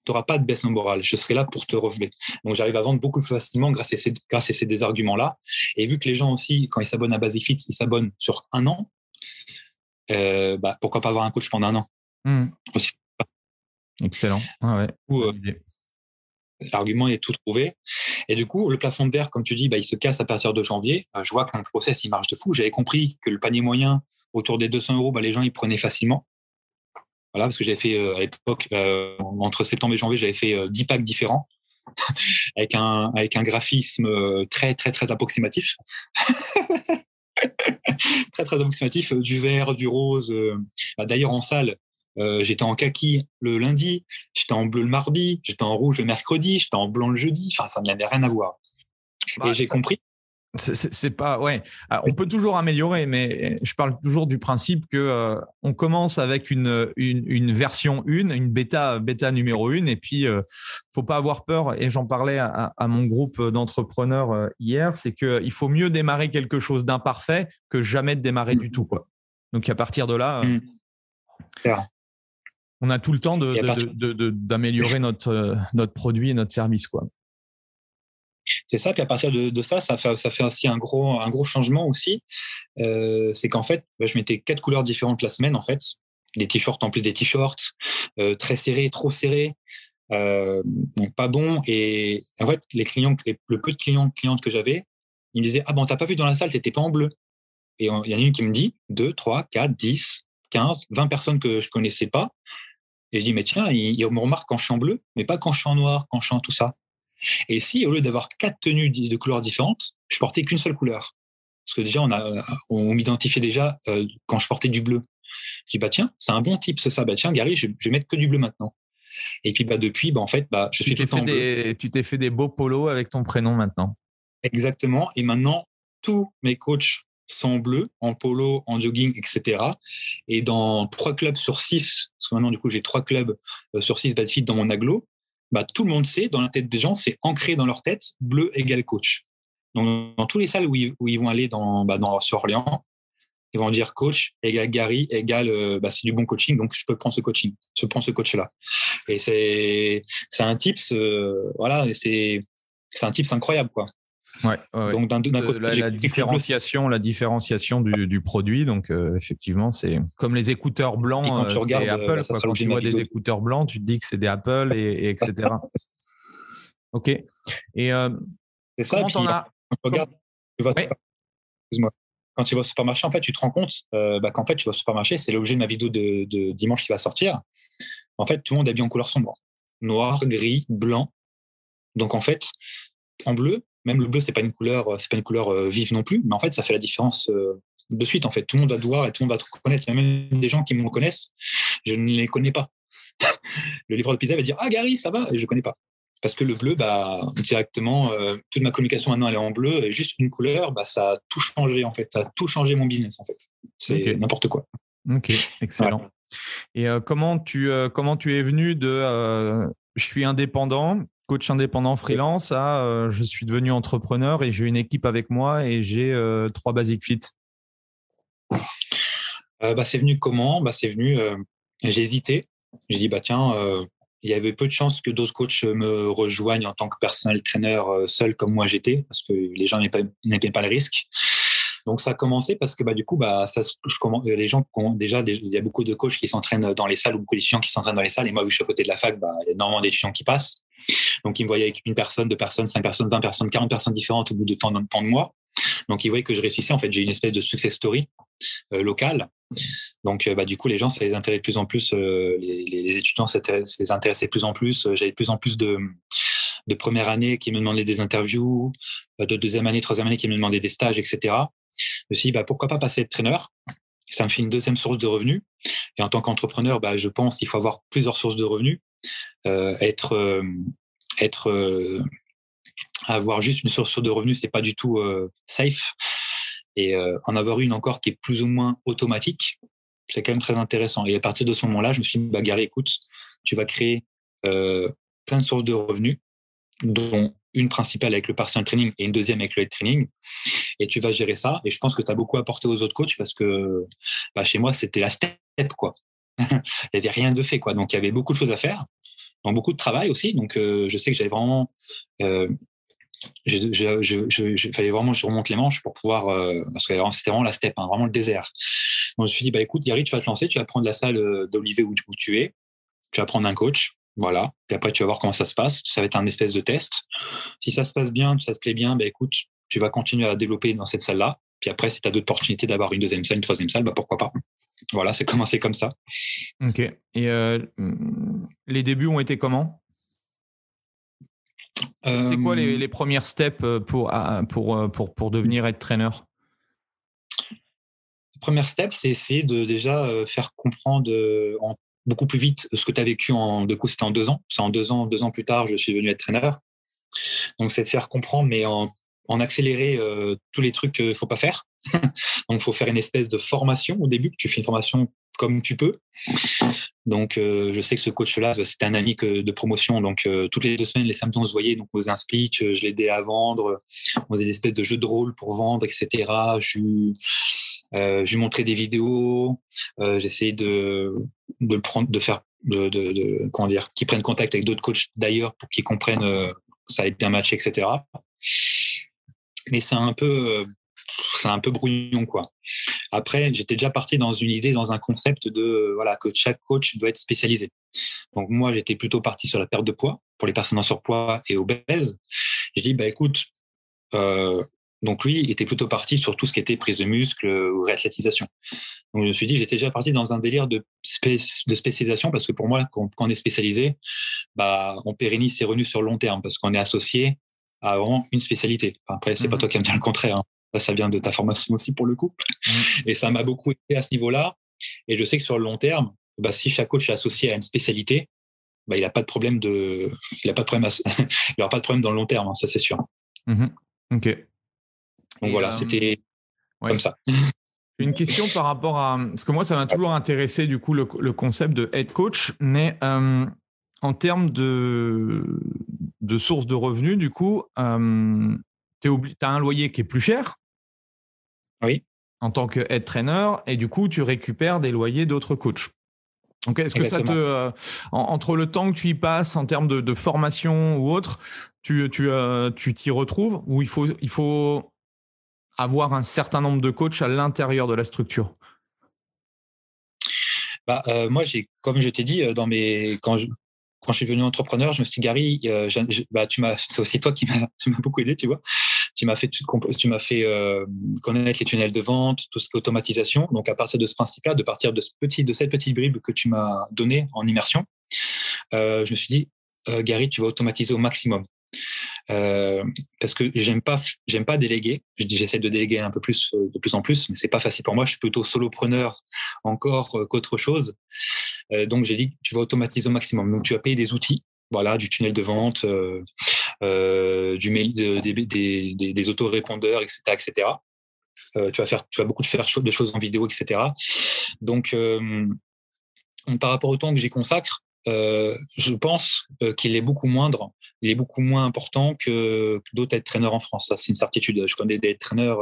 tu n'auras pas de baisse morale. Je serai là pour te relever. Donc, j'arrive à vendre beaucoup plus facilement grâce à ces, grâce à ces des arguments-là. Et vu que les gens aussi, quand ils s'abonnent à Basic Fit, ils s'abonnent sur un an, euh, bah, pourquoi pas avoir un coach pendant un an? Mmh. Excellent. Ah euh, l'argument est tout trouvé. Et du coup, le plafond de verre, comme tu dis, bah, il se casse à partir de janvier. Euh, je vois que mon process, il marche de fou. J'avais compris que le panier moyen, autour des 200 euros, bah, les gens, ils prenaient facilement. Voilà, parce que j'avais fait euh, à l'époque, entre septembre et janvier, j'avais fait 10 packs différents. [laughs] avec un avec un graphisme très très très approximatif [laughs] très très approximatif du vert du rose bah, d'ailleurs en salle euh, j'étais en kaki le lundi, j'étais en bleu le mardi, j'étais en rouge le mercredi, j'étais en blanc le jeudi. Enfin, ça n'avait rien à voir. et bah, j'ai compris. C'est pas ouais. On peut toujours améliorer, mais je parle toujours du principe que euh, on commence avec une, une, version 1, une bêta bêta numéro 1, et puis euh, faut pas avoir peur. Et j'en parlais à, mon groupe d'entrepreneurs hier, c'est qu'il faut mieux démarrer quelque chose d'imparfait que jamais de démarrer du tout quoi. Donc à partir de là, mmh on a tout le temps d'améliorer [laughs] notre, euh, notre produit et notre service. quoi. C'est ça, puis à partir de, ça, ça fait, ça fait aussi un gros, un gros changement aussi. Euh, c'est qu'en fait, bah, je mettais quatre couleurs différentes la semaine, en fait. Des t-shirts en plus des t-shirts, euh, très serrés, trop serrés, donc pas bon. Et en fait, les clients, le peu de clients, clientes que j'avais, ils me disaient Ah bon, t'as pas vu dans la salle, t'étais pas en bleu. Et il y en a une qui me dit 2, 3, 4, 10, 15, 20 personnes que je connaissais pas. Et je dis, mais tiens, il, me remarque quand je suis en bleu, mais pas quand je suis en noir, quand je suis en tout ça. Et si, au lieu d'avoir quatre tenues de couleurs différentes, je portais qu'une seule couleur. Parce que déjà, on, a, on m'identifiait déjà euh, quand je portais du bleu. Je dis, bah tiens, c'est un bon type, c'est ça. Bah tiens, Gary, je, vais mettre que du bleu maintenant. Et puis, bah, depuis, bah, en fait, bah, je suis tout le des, Tu t'es fait des beaux polos avec ton prénom maintenant. Exactement. Et maintenant, tous mes coachs en bleu, en polo, en jogging, etc. Et dans trois clubs sur six, parce que maintenant, du coup, j'ai trois clubs euh, sur six fit dans mon aglo, bah, tout le monde sait, dans la tête des gens, c'est ancré dans leur tête, bleu égale coach. Donc, dans tous les salles où ils, vont aller dans, bah, dans, sur Orléans, ils vont dire coach égale Gary égale euh, bah, c'est du bon coaching, donc je peux prendre ce coaching, je prends ce coach-là. Et c'est un tips, voilà, c'est c'est un tips incroyable quoi. Ouais, Donc d'un côté, la, différenciation, la différenciation du, du produit. Donc euh, effectivement, c'est comme les écouteurs blancs. quand tu regardes Apple, quand tu vois des écouteurs blancs, tu te dis que c'est des Apple et, etc. [laughs] ok. Et euh, c'est ça. Puis, as... quand tu vas, excuse-moi. Quand tu vas au supermarché, en fait, tu te rends compte euh, bah, qu'en fait, tu vas au supermarché, c'est l'objet de ma vidéo de, de, dimanche qui va sortir. En fait, tout le monde est habillé en couleur sombre, noir, gris, blanc. Donc en fait, en bleu, même le bleu, c'est pas une couleur, euh, c'est pas une couleur euh, vive non plus, mais en fait, ça fait la différence euh, de suite. En fait, tout le monde va te voir et tout le monde va te reconnaître. Il y a même des gens qui me reconnaissent, je ne les connais pas. [laughs] le livreur de pizza va dire Ah, Gary, ça va Et je ne connais pas. Parce que le bleu, bah, directement, toute ma communication maintenant, elle est en bleu, et juste une couleur, bah, ça a tout changé, en fait. Ça a tout changé mon business, en fait. C'est n'importe quoi. Ok, excellent. Et comment, tu, comment tu es venu de je suis indépendant, coach indépendant freelance à euh, je suis devenu entrepreneur et j'ai une équipe avec moi et j'ai euh, trois Basic Fit euh, bah, C'est venu comment? Bah, C'est venu, j'ai hésité. J'ai dit, bah, tiens, il y avait peu de chances que d'autres coachs me rejoignent en tant que personnel trainer seul comme moi j'étais, parce que les gens n'aimaient pas, le risque. Donc ça a commencé parce que bah, du coup, bah, ça, je, les gens, déjà, il y a beaucoup de coachs qui s'entraînent dans les salles ou beaucoup d'étudiants qui s'entraînent dans les salles. Et moi, vu je suis à côté de la fac, bah, il y a énormément d'étudiants qui passent. Donc, ils me voyaient avec une personne, deux personnes, cinq personnes, vingt personnes, quarante personnes différentes au bout de tant, de mois. Donc, ils voyaient que je réussissais. En fait, j'ai une espèce de success story euh, locale. Donc, euh, bah, du coup, les gens, ça les intéressait de plus en plus. Euh, les, étudiants, ça les intéressait de plus en plus. J'avais de plus en plus de, de première année qui me demandaient des interviews, de deuxième année, troisième année qui me demandaient des stages, etc. Je me suis dit, bah, pourquoi pas passer être trainer ça me fait une deuxième source de revenus. Et en tant qu'entrepreneur, bah, je pense qu'il faut avoir plusieurs sources de revenus. Euh, être euh, être euh, avoir juste une source de revenus, c'est pas du tout safe. Et en avoir une encore qui est plus ou moins automatique, c'est quand même très intéressant. Et à partir de ce moment-là, je me suis dit, bah, Gary, écoute, tu vas créer plein de sources de revenus, dont une principale avec le personal training et une deuxième avec le head training. Et tu vas gérer ça. Et je pense que tu as beaucoup apporté aux autres coachs parce que bah, chez moi, c'était la step, quoi. [laughs] il n'y avait rien de fait, quoi. Donc, il y avait beaucoup de choses à faire. Donc, beaucoup de travail aussi. Donc, euh, je sais que j'avais vraiment. Euh, je, fallait vraiment que je remonte les manches pour pouvoir. Euh, parce que c'était vraiment la step, hein, vraiment le désert. Donc, je me suis dit, bah, écoute, Gary, tu vas te lancer, tu vas prendre la salle d'Olivier où, tu es. Tu vas prendre un coach. Voilà. Et après, tu vas voir comment ça se passe. Ça va être un espèce de test. Si ça se passe bien, ça se plaît bien, bah, écoute, tu vas continuer à développer dans cette salle-là. Puis après, si tu as d'autres opportunités d'avoir une deuxième salle, une troisième salle, bah pourquoi pas. Voilà, c'est [laughs] commencé comme ça. Ok. Et euh, les débuts ont été comment? C'est quoi les, euh, les, premières steps euh, pour, pour, pour, pour devenir être trainer Première step, c'est essayer de déjà faire comprendre beaucoup plus vite ce que tu as vécu en c'était en deux ans. C'est en deux ans, deux ans plus tard, je suis venu être trainer. Donc, c'est de faire comprendre, mais en en accélérer euh, tous les trucs qu'il faut pas faire. [laughs] Donc, il faut faire une espèce de formation au début. Tu fais une formation comme tu peux. Donc, euh, je sais que ce coach-là, c'était un ami que, de promotion. Donc, euh, toutes les deux semaines, les samedis, on se voyait. Donc, on faisait un speech, je l'aidais à vendre. On faisait des espèces de jeux de rôle pour vendre, etc. Je, lui montrais des vidéos. J'essayais de, de prendre, de faire, de, de, de comment dire, qu'ils prennent contact avec d'autres coachs d'ailleurs pour qu'ils comprennent que ça allait bien matcher, etc mais c'est un peu, c'est un peu brouillon, quoi. Après, j'étais déjà parti dans une idée, dans un concept de, voilà, que chaque coach doit être spécialisé. Donc, moi, j'étais plutôt parti sur la perte de poids pour les personnes en surpoids et obèses. Je dis, bah, écoute, euh, donc lui était plutôt parti sur tout ce qui était prise de muscle ou réathlétisation. Donc je me suis dit, j'étais déjà parti dans un délire de, de spécialisation parce que pour moi, quand, on est spécialisé, bah, on pérennise ses revenus sur le long terme parce qu'on est associé à vraiment une spécialité. après, c'est pas mmh toi qui me dire le contraire. Hein. Ça, vient de ta formation aussi pour le coup. Mmh. Et ça m'a beaucoup aidé à ce niveau-là. Et je sais que sur le long terme, bah, si chaque coach est associé à une spécialité, bah, il n'a pas de problème de, il a pas de problème, [laughs] il aura pas de problème dans le long terme, hein, ça c'est sûr. Mmh ok. Donc voilà, euh, c'était comme ça. Une question par rapport à, parce que moi ça m'a toujours intéressé du coup le, concept de head coach, mais euh, en termes de, de sources de revenus, du coup, euh, tu as un loyer qui est plus cher. Oui. en tant que head trainer et du coup, tu récupères des loyers d'autres coachs. Donc, est-ce que ça te, euh, entre le temps que tu y passes en termes de, formation ou autre, tu, tu, euh, tu t'y retrouves ou il faut, il faut avoir un certain nombre de coachs à l'intérieur de la structure? Bah, euh, moi, j'ai, comme je t'ai dit, dans mes, quand je, quand je suis devenu entrepreneur, je me suis dit, Gary, bah, tu m'as, c'est aussi toi qui m'as, beaucoup aidé, tu vois. Tu m'as fait, tu m'as fait euh, connaître les tunnels de vente, tout ce qui est automatisation. Donc, à partir de ce principe-là, de partir de, cette petite bribe que tu m'as donnée en immersion, euh, je me suis dit, euh, Gary, tu vas automatiser au maximum. parce que j'aime pas, j'aime pas déléguer. J'essaie de déléguer un peu plus, de plus en plus, mais c'est pas facile pour moi. Je suis plutôt solopreneur encore qu'autre chose. donc j'ai dit, tu vas automatiser au maximum. Donc tu vas payer des outils, voilà, du tunnel de vente, du mail, des, des, des, autorépondeurs, etc., etc. Euh, tu vas faire, tu vas beaucoup faire des choses en vidéo, etc. Donc, euh, par rapport au temps que j'y consacre, je pense qu'il est beaucoup moindre, il est beaucoup moins important que, d'autres être traîneurs en France. Ça, c'est une certitude. Je connais des traîneurs,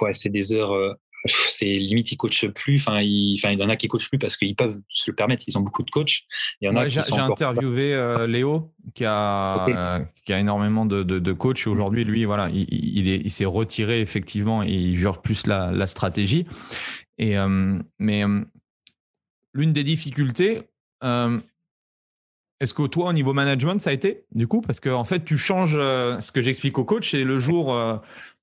ouais, c'est des heures c'est limite ils coachent plus. Enfin, il, enfin, il y en a qui coachent plus parce qu'ils peuvent se le permettre. Ils ont beaucoup de coachs. Il y en a J'ai interviewé euh, Léo qui a euh, qui a énormément de, de, coachs aujourd'hui. Lui, voilà, il, il s'est retiré effectivement et il jure plus la, la stratégie. Et euh, mais l'une des difficultés. est-ce que toi, au niveau management, ça a été du coup? Parce qu'en en fait, tu changes ce que j'explique au coach, c'est le jour,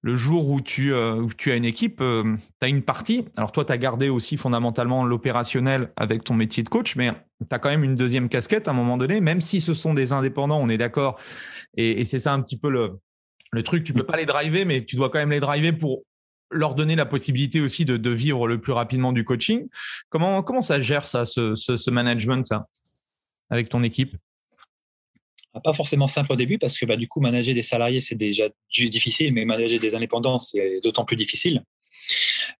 le jour où tu, euh, as une équipe, euh, tu as une partie. Alors toi, tu as gardé aussi fondamentalement l'opérationnel avec ton métier de coach, mais tu as quand même une deuxième casquette à un moment donné, même si ce sont des indépendants, on est d'accord. Et, c'est ça un petit peu le, truc, tu peux pas les driver, mais tu dois quand même les driver pour leur donner la possibilité aussi de, vivre le plus rapidement du coaching. Comment, ça gère ça, ce, ce, management là, avec ton équipe? Pas forcément simple au début parce que bah, du coup, manager des salariés, c'est déjà difficile, mais manager des indépendants, c'est d'autant plus difficile.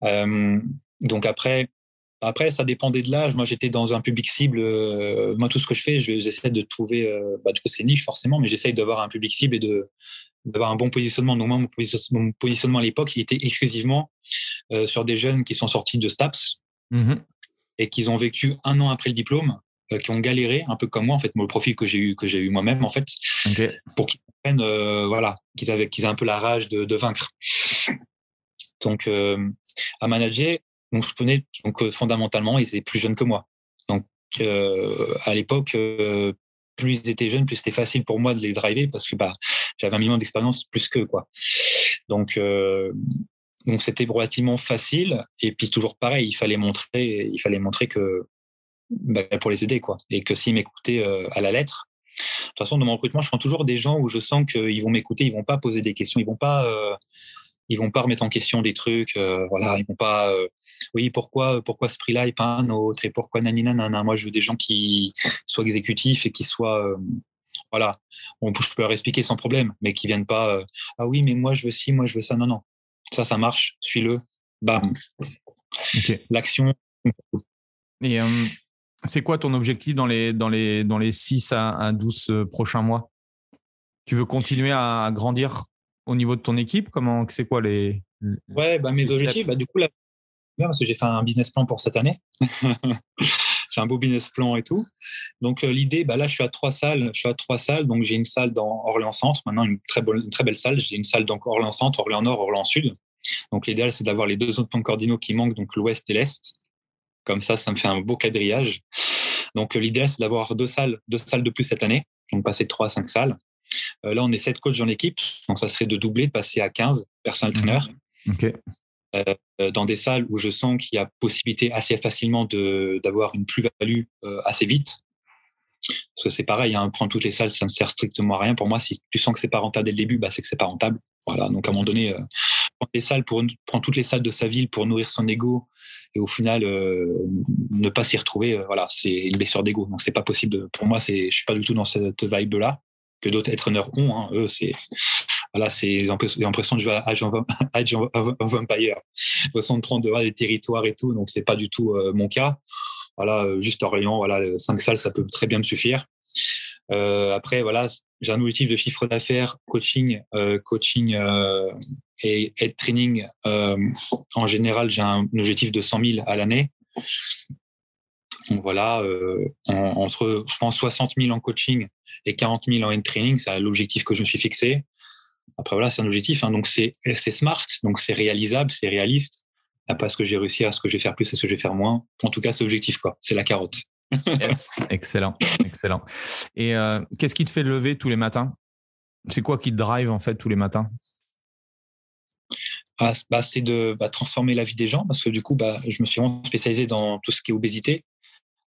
Euh, donc après, après, ça dépendait de l'âge. Moi, j'étais dans un public cible. Euh, moi, tout ce que je fais, j'essaie de trouver. Euh, bah, du coup, c'est niche forcément, mais j'essaie d'avoir un public cible et de d'avoir un bon positionnement. Donc moi, mon, positionnement à l'époque, il était exclusivement sur des jeunes qui sont sortis de STAPS mmh et qui ont vécu un an après le diplôme euh, qui ont galéré un peu comme moi en fait moi le profil que j'ai eu que j'ai eu moi-même en fait pour qu'ils comprennent euh, voilà qu'ils avaient qu'ils aient un peu la rage de, de vaincre. Donc euh, à manager donc je connais donc fondamentalement ils étaient plus jeunes que moi. Donc à l'époque plus ils étaient jeunes plus c'était facile pour moi de les driver parce que bah j'avais un million d'expérience plus que quoi. Donc donc c'était relativement facile et puis toujours pareil il fallait montrer il fallait montrer que bah, pour les aider, quoi. Et que s'ils m'écoutaient euh, à la lettre, de toute façon, dans mon recrutement, je prends toujours des gens où je sens qu'ils vont m'écouter, ils vont pas poser des questions, ils vont pas, euh, ils vont pas remettre en question des trucs, euh, voilà, ils vont pas, oui, pourquoi, pourquoi ce prix-là et pas un autre, et pourquoi nanina, nanana. Moi, je veux des gens qui soient exécutifs et qui soient, voilà, on peut leur expliquer sans problème, mais qui viennent pas, ah oui, mais moi je veux ci, moi je veux ça, non, non, ça, ça marche, suis-le, bam. L'action. Et c'est quoi ton objectif dans les, dans les, dans les 6 à, 12 euh, prochains mois? Tu veux continuer à grandir au niveau de ton équipe? Comment C'est quoi les. Ouais, bah, mes objectifs, bah, du coup, là, parce que j'ai fait un business plan pour cette année. [laughs] j'ai un beau business plan et tout. Donc euh, l'idée, bah, là, je suis à trois salles. Je suis à trois salles. Donc j'ai une salle dans Orléans Centre, maintenant une très, bonne, une très belle salle. J'ai une salle dans Orléans Centre, Orléans Nord, Orléans Sud. Donc l'idéal, c'est d'avoir les deux autres points cardinaux qui manquent, donc l'Ouest et l'Est. Comme ça, ça me fait un beau quadrillage. Donc, euh, l'idéal, c'est d'avoir deux salles, deux salles de plus cette année. Donc, passer de trois à cinq salles. Euh, là, on est sept coachs dans l'équipe. Donc, ça serait de doubler, de passer à 15 personnel mmh. traîneurs. Euh, dans des salles où je sens qu'il y a possibilité assez facilement d'avoir une plus-value assez vite. Parce que c'est pareil, hein, prendre toutes les salles, ça ne sert strictement à rien. Pour moi, si tu sens que c'est pas rentable dès le début, bah, c'est que c'est pas rentable. Voilà. Donc, à un moment donné, prendre les salles pour prendre toutes les salles de sa ville pour nourrir son ego et au final euh, ne pas s'y retrouver euh, voilà c'est une blessure d'ego donc c'est pas possible pour moi c'est je suis pas du tout dans cette vibe là que d'autres entraîneurs ont hein. eux c'est voilà c'est l'impression de jouer à Age of [laughs] l'impression de prendre des territoires et tout donc c'est pas du tout euh, mon cas voilà juste Orléans voilà cinq salles ça peut très bien me suffire après, voilà, j'ai un objectif de chiffre d'affaires, coaching, coaching et head training. en général, j'ai un objectif de 100 000 à l'année. Donc voilà, entre, je pense, 60 000 en coaching et 40 000 en head training, c'est l'objectif que je me suis fixé. Après, voilà, c'est un objectif. Hein, donc, c'est smart, donc c'est réalisable, c'est réaliste. Après, ce que j'ai réussi à ce que je vais faire plus, est ce que je vais faire moins. En tout cas, c'est l'objectif, quoi. C'est la carotte. [laughs] excellent, excellent. Et euh, qu'est-ce qui te fait lever tous les matins? C'est quoi qui te drive, en fait, tous les matins? Ah, bah, C'est de bah, transformer la vie des gens, parce que du coup, bah, je me suis vraiment spécialisé dans tout ce qui est obésité.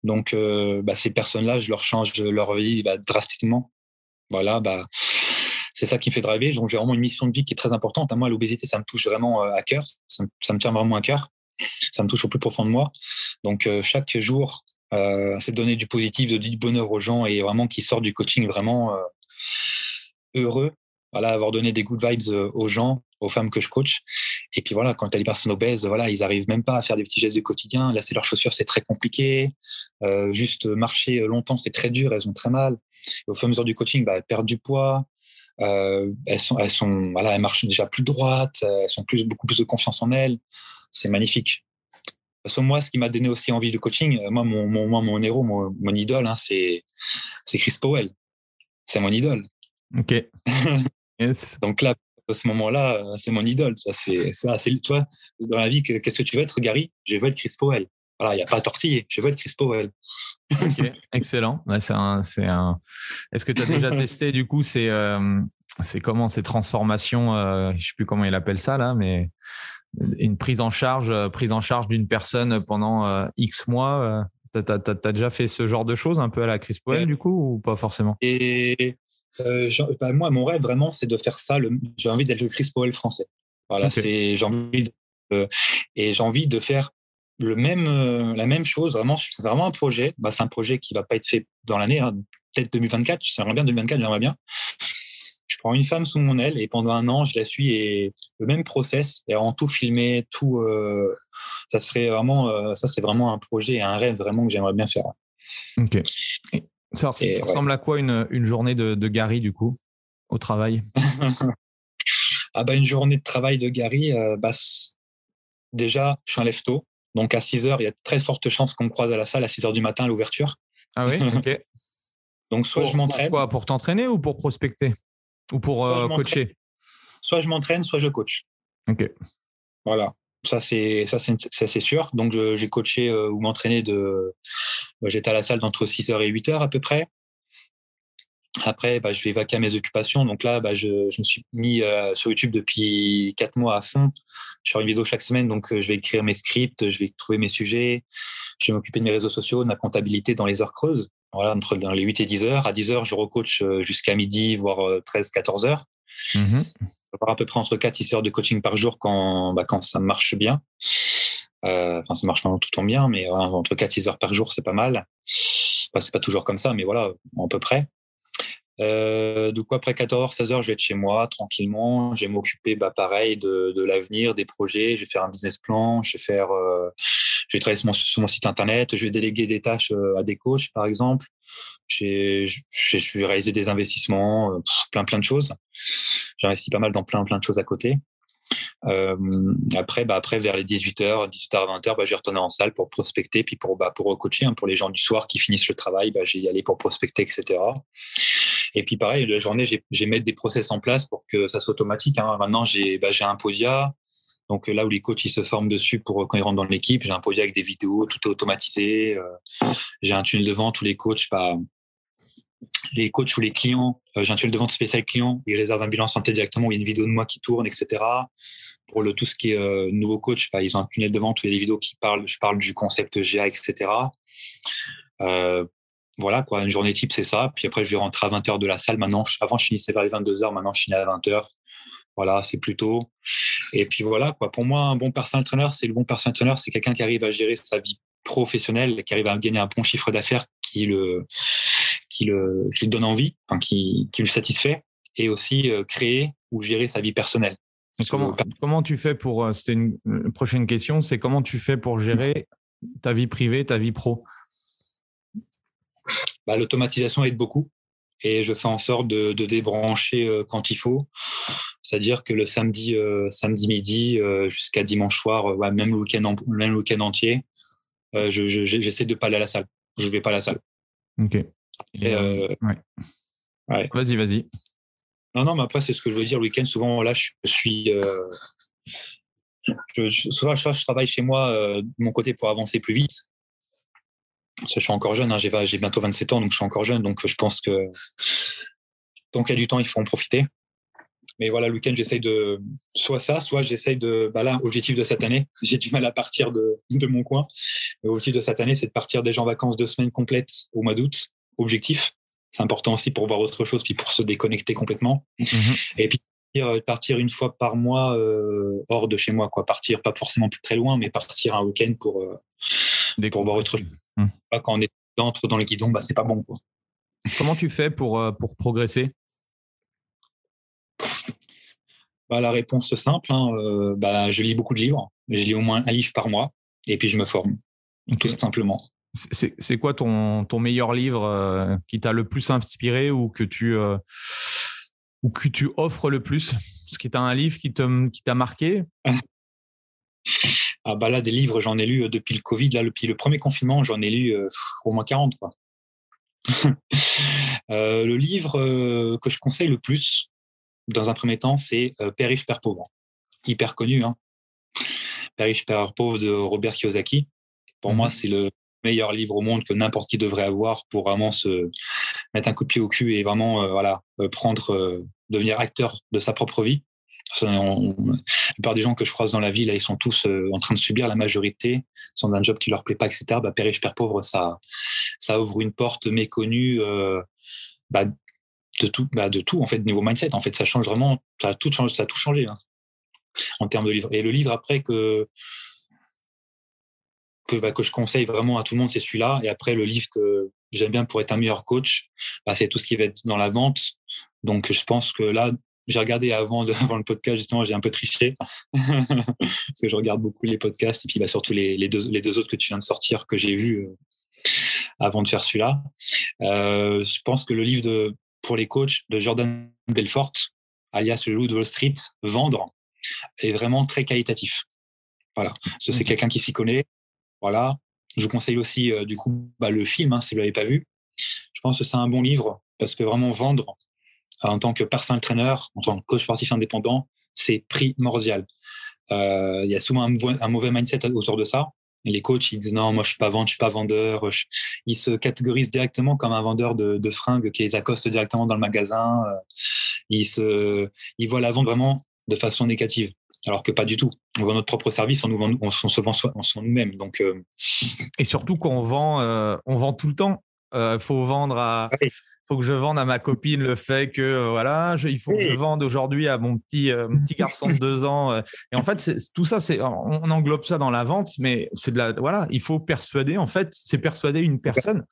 Donc, euh, bah, ces personnes-là, je leur change leur vie bah, drastiquement. Voilà, bah, c'est ça qui me fait driver. Donc, j'ai vraiment une mission de vie qui est très importante. À moi, l'obésité, ça me touche vraiment euh, à cœur. Ça me, tient vraiment à cœur. Ça me touche au plus profond de moi. Donc, euh, chaque jour, euh, c'est donner du positif, de du bonheur aux gens et vraiment qui sortent du coaching vraiment heureux. Voilà, avoir donné des good vibes aux gens, aux femmes que je coach. Et puis voilà, quand tu as des personnes obèses, voilà, ils arrivent même pas à faire des petits gestes du quotidien. Lasser leurs chaussures, c'est très compliqué. juste marcher longtemps, c'est très dur. Elles ont très mal. au fur et du coaching, bah, elles perdent du poids, euh, elles sont, elles sont, voilà, marchent déjà plus droites, elles sont plus, beaucoup plus de confiance en elles. C'est magnifique. Moi, ce qui m'a donné aussi envie de coaching, euh, moi, mon, mon, mon héros, mon, mon idole, hein, c'est, Chris Powell. C'est mon idole. Ok. [laughs] yes. Donc là, à ce moment-là, c'est mon idole. Ça, c'est, ça, c'est, toi, dans la vie, qu'est-ce que tu veux être, Gary? Je veux être Chris Powell. Voilà, il n'y a pas à tortiller. Je veux être Chris Powell. ok, excellent. c'est un, c'est un... Est-ce que tu as déjà testé, du coup, c'est, euh, c'est comment ces transformations, euh, je ne sais plus comment il appelle ça là, mais une prise en charge, euh, prise en charge d'une personne pendant X mois. tu as, déjà fait ce genre de choses un peu à la Chris Powell, du coup, ou pas forcément? Et bah, moi, mon rêve vraiment, c'est de faire ça. J'ai envie d'être le Chris Powell français. Voilà, c'est j'ai envie et j'ai envie de faire le même, euh, la même chose. Vraiment, c'est vraiment un projet. Bah, c'est un projet qui va pas être fait dans l'année, hein. peut-être 2024. J'aimerais bien 2024, j'aimerais bien. Prends une femme sous mon aile et pendant un an, je la suis et le même process et en tout filmer, tout. Euh, ça serait vraiment, euh, ça c'est vraiment un projet et un rêve vraiment que j'aimerais bien faire. Ok. Ça, ressemble à quoi une, une journée de, de, Gary du coup au travail? [laughs] Ah bah une journée de travail de Gary, bah, déjà je suis un lève tôt. Donc à 6 heures, il y a de très fortes chances qu'on me croise à la salle à 6 heures du matin à l'ouverture. Ah oui, [laughs] ok. Donc soit je m'entraîne. Pour t'entraîner ou pour prospecter? Ou pour euh, coacher Soit je m'entraîne, soit je coach. Ok. Voilà. Ça, c'est ça c'est sûr. Donc, j'ai coaché euh, ou m'entraîné de. J'étais à la salle d'entre 6 heures et 8 heures à peu près. Après, bah, je vais vaquer à mes occupations. Donc là, bah, je, me suis mis euh, sur YouTube depuis quatre mois à fond. Je fais une vidéo chaque semaine, donc euh, je vais écrire mes scripts, je vais trouver mes sujets, je vais m'occuper de mes réseaux sociaux, de ma comptabilité dans les heures creuses. Voilà, entre dans les 8 et 10 heures. À 10 heures, je recoach euh, jusqu'à midi, voire 13, 14 heures. Mmh à peu près entre 4 et 6 heures de coaching par jour quand, bah, quand ça marche bien. Enfin, ça marche pas tout le temps bien, mais entre 4 et 6 heures par jour, c'est pas mal. Enfin, c'est pas toujours comme ça, mais voilà, à peu près. Euh, du coup, après 14h, 16h, je vais être chez moi tranquillement. Je vais m'occuper, bah, pareil, de, de l'avenir, des projets. Je vais faire un business plan. Je vais faire, euh, je vais travailler sur mon, sur mon, site internet. Je vais déléguer des tâches euh, à des coachs, par exemple. Je, je, je vais réaliser des investissements, euh, plein, plein de choses. J'investis pas mal dans plein, plein de choses à côté. Euh, après, bah, après, vers les 18h, 18h, 20h, bah, je vais retourner en salle pour prospecter, puis pour, bah, pour coacher. Hein, pour les gens du soir qui finissent le travail, bah, j'ai y aller pour prospecter, etc. Et puis pareil, la journée, j'ai mettre des process en place pour que ça soit automatique. Hein. Maintenant, j'ai bah, un podia. Donc là où les coachs ils se forment dessus pour quand ils rentrent dans l'équipe, j'ai un podia avec des vidéos, tout est automatisé. Euh, j'ai un tunnel de vente où les coachs, bah, les coachs ou les clients, euh, j'ai un tunnel de vente spécial client, ils réservent un bilan santé directement, où il y a une vidéo de moi qui tourne, etc. Pour le tout ce qui est euh, nouveau coach, bah, ils ont un tunnel de vente où il y a des vidéos qui parlent, je parle du concept GA, etc. Euh, voilà, quoi, une journée type, c'est ça. Puis après, je vais rentrer à 20h de la salle. Maintenant, avant, je finissais vers les 22h. Maintenant, je finis à 20h. Voilà, c'est plutôt. Et puis voilà, quoi. Pour moi, un bon personal trainer, c'est le bon personal trainer, c'est quelqu'un qui arrive à gérer sa vie professionnelle, qui arrive à gagner un bon chiffre d'affaires, qui le, qui le, qui donne envie, qui, qui le satisfait, et aussi euh, créer ou gérer sa vie personnelle. Comment, comment tu fais pour, euh, c'était une, une prochaine question, c'est comment tu fais pour gérer ta vie privée, ta vie pro? Bah, l'automatisation aide beaucoup. et je fais en sorte de, débrancher euh, quand il faut. C'est-à-dire que le samedi, euh, samedi midi jusqu'à dimanche soir, même le week-end même le week entier, j'essaie de pas aller à la salle. Je vais pas à la salle. Ok. Vas-y, vas-y. Non, non, mais après, c'est ce que je veux dire. Le week-end, souvent, là, je suis. Je, souvent, je, travaille chez moi de mon côté pour avancer plus vite je suis encore jeune, hein, j'ai bientôt 27 ans, donc je suis encore jeune, donc je pense que tant qu'il y a du temps, il faut en profiter. Mais voilà, le week-end, j'essaye de soit ça, soit j'essaye de. Bah là, objectif de cette année, [laughs] j'ai du mal à partir de, de mon coin. L'objectif de cette année, c'est de partir déjà en vacances deux semaines complètes au mois d'août. Objectif. C'est important aussi pour voir autre chose, puis pour se déconnecter complètement. Mm-hmm. Et puis partir une fois par mois euh, hors de chez moi, quoi. Partir pas forcément plus très loin, mais partir un week-end pour, euh, pour voir autre chose. Mmh. Quand on est entre dans le guidon, bah, c'est pas bon. Quoi. Comment tu fais pour, euh, pour progresser? Bah, La réponse simple, hein, euh, bah, je lis beaucoup de livres. Je lis au moins un livre par mois et puis je me forme, tout simplement. C'est quoi ton, ton meilleur livre euh, qui t'a le plus inspiré ou que tu, ou que tu offres le plus? Ce qui est un livre qui t'a qui marqué? Ah bah là, des livres, j'en ai lu euh, depuis le Covid. Là, depuis le premier confinement, j'en ai lu euh, au moins 40. Quoi. [laughs] Euh, le livre que je conseille le plus, dans un premier temps, c'est Père riche, Père pauvre. Hyper connu, hein. Père riche, Père pauvre de Robert Kiyosaki. Pour moi, mmh c'est le meilleur livre au monde que n'importe qui devrait avoir pour vraiment se mettre un coup de pied au cul et vraiment voilà prendre devenir acteur de sa propre vie la plupart des gens que je croise dans la vie, ils sont tous euh, en train de subir. La majorité sont dans un job qui leur plaît pas, etc. Bah, père riche, père pauvre, ça, ça ouvre une porte méconnue euh, bah, de tout, bah, de tout en fait, niveau mindset. En fait, ça change vraiment, ça a tout changé, ça a tout changé hein, en termes de livre. Et le livre après que que, bah, que je conseille vraiment à tout le monde, c'est celui-là. Et après, le livre que j'aime bien pour être un meilleur coach, bah, c'est tout ce qui va être dans la vente. Donc, je pense que là, j'ai regardé avant, de, [laughs] avant le podcast, justement, j'ai un peu triché [laughs] parce que je regarde beaucoup les podcasts et puis bah, surtout les, les, deux, les deux autres que tu viens de sortir que j'ai vus euh, avant de faire celui-là. Euh, je pense que le livre de, pour les coachs de Jordan Belfort, alias le loup de Wall Street, Vendre, est vraiment très qualitatif. Voilà. C'est quelqu'un qui s'y connaît. Voilà. Je vous conseille aussi, euh, du coup, bah, le film, hein, si vous ne l'avez pas vu. Je pense que c'est un bon livre parce que vraiment vendre, en tant que personal trainer, en tant que coach sportif indépendant, c'est primordial. Euh, il y a souvent un, mauvais mindset autour de ça. les coachs, ils disent non, moi je suis pas vendeur, je suis pas vendeur. Ils se catégorisent directement comme un vendeur de, fringues qui les accoste directement dans le magasin. Euh, ils se, ils voient la vente vraiment de façon négative. Alors que pas du tout. On vend notre propre service, on, nous vend, on, se vend, on nous-mêmes. Donc, euh, Et surtout quand on vend, on vend tout le temps. Il faut vendre à, faut que je vende à ma copine le fait que euh, voilà, il faut que je vende aujourd'hui à mon petit euh, petit garçon de deux ans. Euh. et en fait, tout ça, c'est on englobe ça dans la vente, mais c'est de la voilà, il faut persuader. En fait, c'est persuader une personne.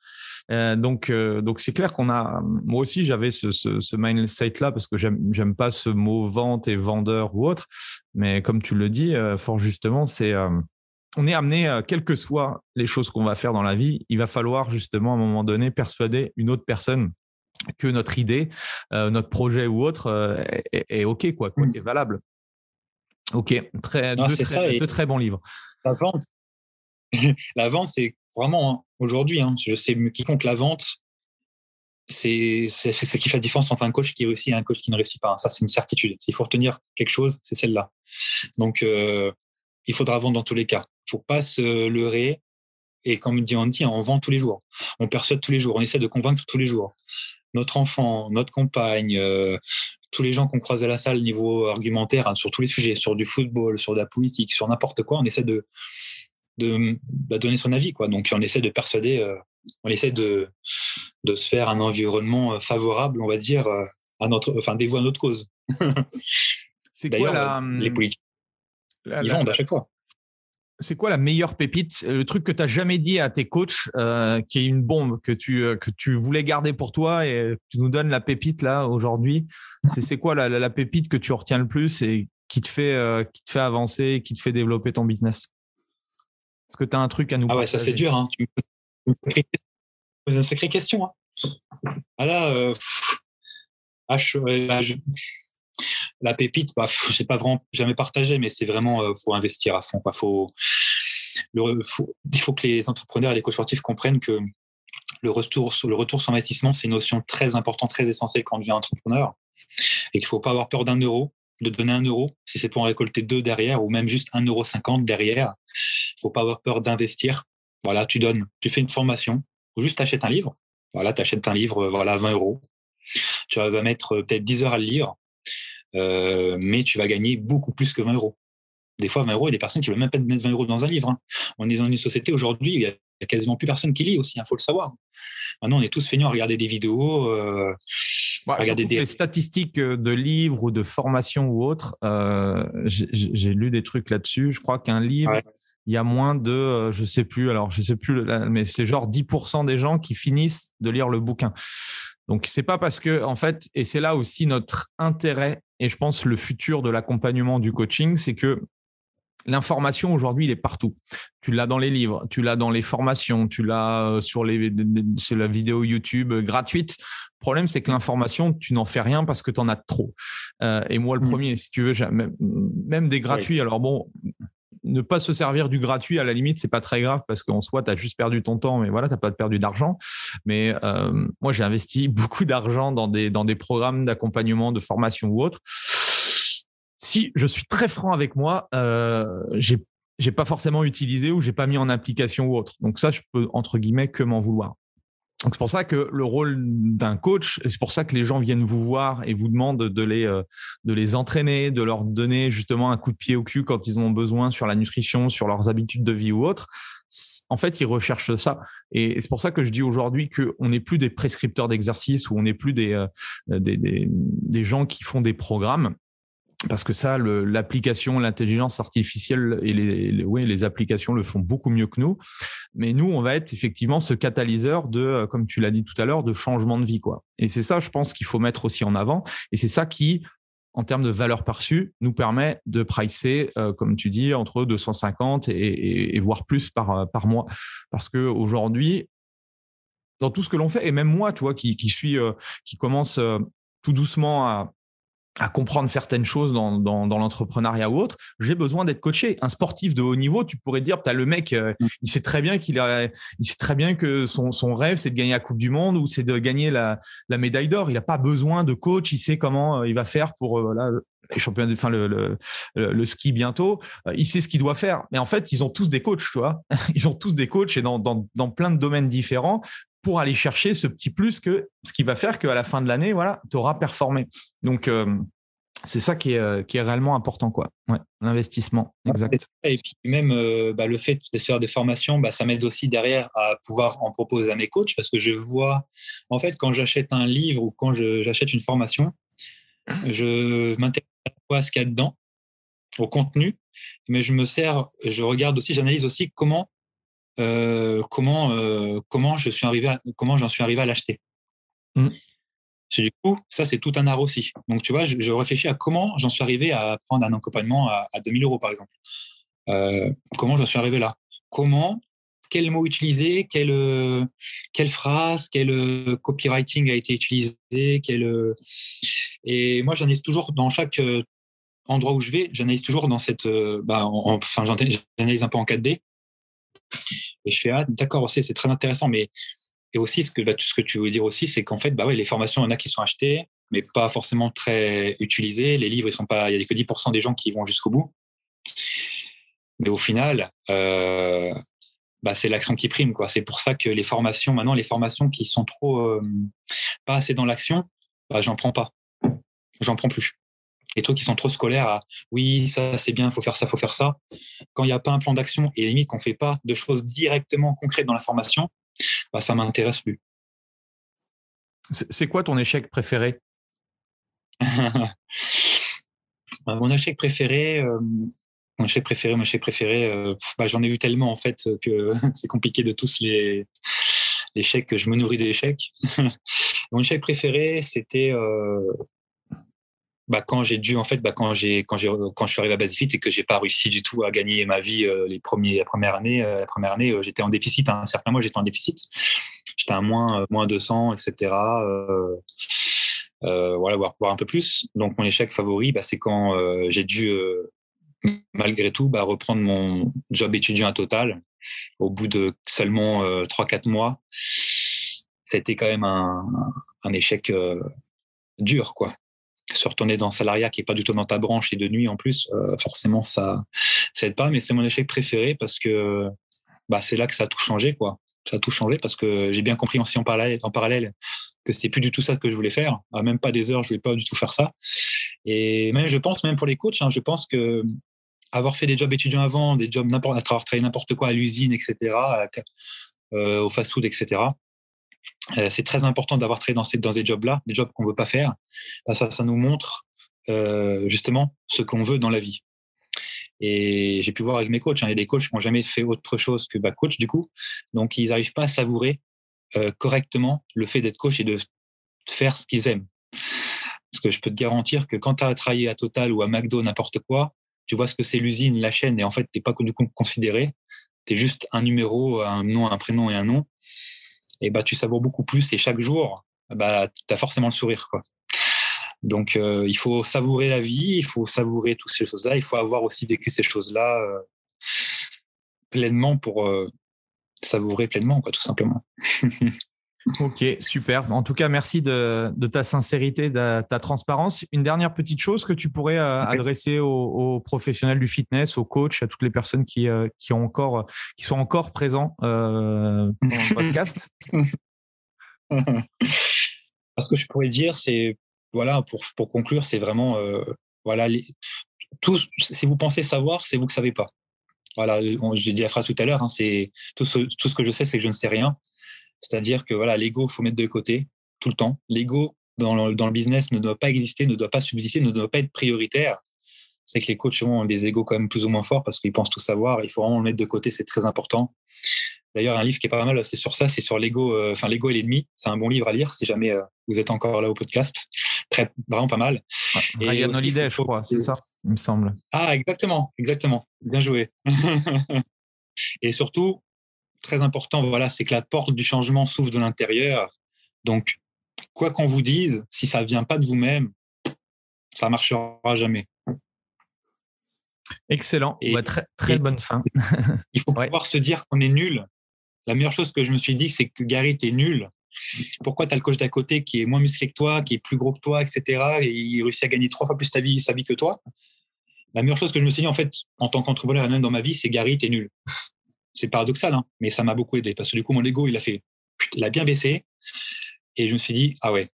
donc donc c'est clair qu'on a. Moi aussi, j'avais ce, ce, ce mindset là parce que j'aime j'aime pas ce mot vente et vendeur ou autre. Mais comme tu le dis, fort justement, c'est on est amené, euh, quelles que soient les choses qu'on va faire dans la vie, il va falloir justement à un moment donné persuader une autre personne que notre idée, euh, notre projet ou autre euh, est, OK, quoi, quoi est valable. OK, très, deux, très, très bons livres. La vente, [laughs] la vente c'est vraiment hein, aujourd'hui, hein, je sais quiconque la vente, c'est ce qui fait la différence entre un coach qui est aussi un coach qui ne réussit pas. Ça, c'est une certitude. S'il faut retenir quelque chose, c'est celle-là. Donc, il faudra vendre dans tous les cas faut pas se leurrer. Et comme dit Andy, on vend tous les jours. On perçoit tous les jours. On essaie de convaincre tous les jours. Notre enfant, notre compagne, euh, tous les gens qu'on croise à la salle niveau argumentaire hein, sur tous les sujets, sur du football, sur de la politique, sur n'importe quoi, on essaie de, de bah, donner son avis. Quoi. Donc on essaie de persuader, euh, on essaie de, de se faire un environnement euh, favorable, on va dire, à notre, enfin, des voix à notre cause. C'est quoi la... les hum, politiques Ils vendent à chaque fois c'est quoi la meilleure pépite, le truc que tu n'as jamais dit à tes coachs, euh, qui est une bombe que tu, euh, que tu voulais garder pour toi et tu nous donnes la pépite là aujourd'hui C'est quoi la, la, pépite que tu retiens le plus et qui te fait, euh, qui te fait avancer, qui te fait développer ton business? Est-ce que tu as un truc à nous Ah ouais, ça c'est dur. Hein. Tu une sacrée question. Hein. Ah là, euh, ah, la pépite, bah, je pas vraiment jamais partagé, mais c'est vraiment, euh, faut investir à fond. Quoi. Faut, le, il faut que les entrepreneurs et les coachs sportifs comprennent que le retour, le retour sur investissement, c'est une notion très importante, très essentielle quand on devient entrepreneur et qu'il faut pas avoir peur d'un euro, de donner un euro si c'est pour en récolter deux derrière ou même juste un euro cinquante derrière. Il faut pas avoir peur d'investir. Voilà, tu donnes, tu fais une formation ou juste t'achètes un livre. Voilà, tu achètes un livre, voilà, 20 euros. Tu vas mettre euh, peut-être 10 heures à le lire, euh, mais tu vas gagner beaucoup plus que 20 euros. Des fois, 20 euros, il y a des personnes qui ne veulent même pas mettre 20 euros dans un livre. Hein. On est dans une société aujourd'hui, il y a quasiment plus personne qui lit aussi, il hein, faut le savoir. Maintenant, on est tous feignants à regarder des vidéos. Euh, regarder des... Les statistiques de livres ou de formation ou autres, j'ai lu des trucs là-dessus. Je crois qu'un livre, il y a moins de, euh, je sais plus, alors je sais plus, mais c'est genre 10% des gens qui finissent de lire le bouquin. Donc c'est pas parce que en fait, et c'est là aussi notre intérêt et je pense le futur de l'accompagnement du coaching, c'est que l'information aujourd'hui, il est partout. Tu l'as dans les livres, tu l'as dans les formations, tu l'as euh, sur les sur la vidéo YouTube gratuite. Le problème, c'est que l'information, tu n'en fais rien parce que tu en as trop. Euh, et moi, le mmh. premier, si tu veux, même, des gratuits. Alors bon, ne pas se servir du gratuit, à la limite, c'est pas très grave parce qu'en soi, tu as juste perdu ton temps, mais voilà, tu n'as pas perdu d'argent. Mais euh, moi, j'ai investi [laughs] beaucoup d'argent dans des, dans des programmes d'accompagnement, de formation ou autre. Si je suis très franc avec moi, euh, j'ai j'ai pas forcément utilisé ou j'ai pas mis en application ou autre. Donc ça, je peux entre guillemets que m'en vouloir. Donc c'est pour ça que le rôle d'un coach, c'est pour ça que les gens viennent vous voir et vous demandent de les euh, de les entraîner, de leur donner justement un coup de pied au cul quand ils ont besoin sur la nutrition, sur leurs habitudes de vie ou autre. En fait, ils recherchent ça. Et c'est pour ça que je dis aujourd'hui qu'on n'est plus des prescripteurs d'exercice ou on n'est plus des, euh, des, des gens qui font des programmes parce que ça, l'application, l'intelligence artificielle et les, les, les applications le font beaucoup mieux que nous. Mais nous, on va être effectivement ce catalyseur de, euh, comme tu l'as dit tout à l'heure, de changement de vie, quoi. Et c'est ça, je pense, qu'il faut mettre aussi en avant. Et c'est ça qui, en termes de valeur perçue, nous permet de pricer, euh, comme tu dis, entre 250 et, voire plus par, euh, par mois. Parce que aujourd'hui, dans tout ce que l'on fait, et même moi, tu qui, qui suis, qui commence tout doucement à, à comprendre certaines choses dans, dans, dans l'entrepreneuriat ou autre, j'ai besoin d'être coaché. Un sportif de haut niveau, tu pourrais dire, as le mec, euh, mm. il sait très bien qu'il a, il sait très bien que son, son rêve, c'est de gagner la Coupe du Monde ou c'est de gagner la, la médaille d'or. Il n'a pas besoin de coach. Il sait comment euh, il va faire pour euh, là, les championnats, enfin le, le, le, ski bientôt. Il sait ce qu'il doit faire. Mais en fait, ils ont tous des coachs, tu vois. [laughs] Ils ont tous des coachs et dans, dans, dans plein de domaines différents pour aller chercher ce petit plus que ce qui va faire qu'à la fin de l'année, voilà, tu auras performé. Donc, euh, c'est ça qui est, euh, qui est réellement important, quoi. Ouais, l'investissement. Exact. Et puis même euh, bah, le fait de faire des formations, bah, ça m'aide aussi derrière à pouvoir en proposer à mes coachs parce que je vois, en fait, quand j'achète un livre ou quand j'achète une formation, je m'intéresse à ce qu'il y a dedans, au contenu, mais je me sers, je regarde aussi, j'analyse aussi comment euh, comment euh, comment je suis arrivé à, comment j'en suis arrivé à l'acheter. Mmh. Du coup, ça c'est tout un art aussi. Donc tu vois, je, réfléchis à comment j'en suis arrivé à prendre un accompagnement à, 2000 euros par exemple. Euh, comment j'en suis arrivé là? Comment quel mot utiliser, quelle, quelle phrase, quel copywriting a été utilisé, quel, et moi j'analyse toujours dans chaque endroit où je vais, j'analyse toujours dans cette, bah, enfin j'analyse un peu en 4D et je fais, ah, d'accord, c'est très intéressant. Mais et aussi, ce que, bah, ce que tu veux dire aussi, c'est qu'en fait, bah les formations, il y en a qui sont achetées, mais pas forcément très utilisées. Les livres, ils sont pas, il y a que 10% des gens qui vont jusqu'au bout. Mais au final, euh, bah, c'est l'action qui prime. quoi. C'est pour ça que les formations, maintenant, les formations qui sont trop euh, pas assez dans l'action, bah, j'en prends pas. J'en prends plus et toi qui sont trop scolaires à oui, ça c'est bien, il faut faire ça, il faut faire ça. Quand il n'y a pas un plan d'action et limite qu'on ne fait pas de choses directement concrètes dans la formation, bah, ça m'intéresse plus. C'est quoi ton échec préféré? [laughs] Mon échec préféré, euh, mon échec préféré, mon échec préféré, euh, bah, j'en ai eu tellement en fait que [laughs] c'est compliqué de tous les échecs que je me nourris d'échecs. [laughs] mon échec préféré, c'était euh, bah, quand j'ai dû en fait bah, quand j'ai quand j'ai quand je suis arrivé à Basifit et que j'ai pas réussi du tout à gagner ma vie les premiers la première année la première année j'étais en déficit hein. certains mois j'étais en déficit. J'étais à moins moins 200 etc voilà voir, voir un peu plus. Donc mon échec favori bah, c'est quand j'ai dû malgré tout bah, reprendre mon job étudiant à Total. Au bout de seulement 3-4 mois été quand même un, un échec dur quoi se retourner dans un salariat qui est pas du tout dans ta branche et de nuit en plus, euh, forcément ça ça pas. Mais c'est mon échec préféré parce que bah c'est là que ça a tout changé quoi. Ça a tout changé parce que j'ai bien compris aussi en parallèle, en parallèle que c'est plus du tout ça que je voulais faire. même pas des heures, je voulais pas du tout faire ça. Et même je pense même pour les coachs, hein, je pense que avoir fait des jobs étudiants avant, des jobs n'importe, avoir travaillé n'importe quoi à l'usine, etc., euh, au fast-food, etc. Euh, c'est très important d'avoir travaillé dans ces, dans ces jobs-là, des jobs qu'on veut pas faire. Ça, ça nous montre euh, justement ce qu'on veut dans la vie. Et j'ai pu voir avec mes coachs, hein, il y a des coachs qui n'ont jamais fait autre chose que bah, coach du coup, donc ils n'arrivent pas à savourer euh, correctement le fait d'être coach et de faire ce qu'ils aiment. Parce que je peux te garantir que quand tu as travaillé à Total ou à McDo, n'importe quoi, tu vois ce que c'est l'usine, la chaîne, et en fait, tu n'es pas du coup considéré. Tu es juste un numéro, un nom, un prénom et un nom et bah tu savoures beaucoup plus et chaque jour bah tu as forcément le sourire quoi. Donc euh, il faut savourer la vie, il faut savourer toutes ces choses-là, il faut avoir aussi vécu ces choses-là euh, pleinement pour euh, savourer pleinement quoi tout simplement. [laughs] Ok, super. En tout cas, merci de, ta sincérité, de ta transparence. Une dernière petite chose que tu pourrais euh, adresser aux, professionnels du fitness, aux coachs, à toutes les personnes qui, euh, qui, ont encore, qui sont encore présents euh, dans le podcast. [laughs] Ce que je pourrais dire, c'est, voilà, pour, pour conclure, c'est vraiment, voilà, tout, si vous pensez savoir, c'est vous que savez pas. Voilà, j'ai dit la phrase tout à l'heure, hein, c'est tout tout ce que je sais, c'est que je ne sais rien. C'est-à-dire que voilà, l'ego, faut mettre de côté tout le temps. L'ego dans le, dans le business ne doit pas exister, ne doit pas subsister, ne doit pas être prioritaire. C'est que les coachs ont des égos quand même plus ou moins forts parce qu'ils pensent tout savoir. Il faut vraiment le mettre de côté, c'est très important. D'ailleurs, un livre qui est pas mal, c'est sur ça, c'est sur l'ego, euh, enfin l'ego et l'ennemi. C'est un bon livre à lire si jamais euh, vous êtes encore là au podcast. [laughs] Très, vraiment pas mal. Ryan Holiday, je crois, c'est ça, il me semble. Ah, exactement, exactement. Bien joué. [laughs] et surtout, très important, voilà, c'est que la porte du changement s'ouvre de l'intérieur. Donc, quoi qu'on vous dise, si ça ne vient pas de vous-même, ça marchera jamais. Excellent. Et, très, très bonne fin. [laughs] il faut pouvoir se dire qu'on est nul. La meilleure chose que je me suis dit, c'est que Gary, est nul. Pourquoi tu as le coach d'à côté qui est moins musclé que toi, qui est plus gros que toi, etc. Et il réussit à gagner trois fois plus sa vie, sa vie que toi? La meilleure chose que je me suis dit, en fait, en tant qu'entrepreneur, même dans ma vie, c'est Gary, es nul c'est paradoxal, hein, mais ça m'a beaucoup aidé parce que du coup, mon ego, il a fait, il a bien baissé. Et je me suis dit, ah ouais,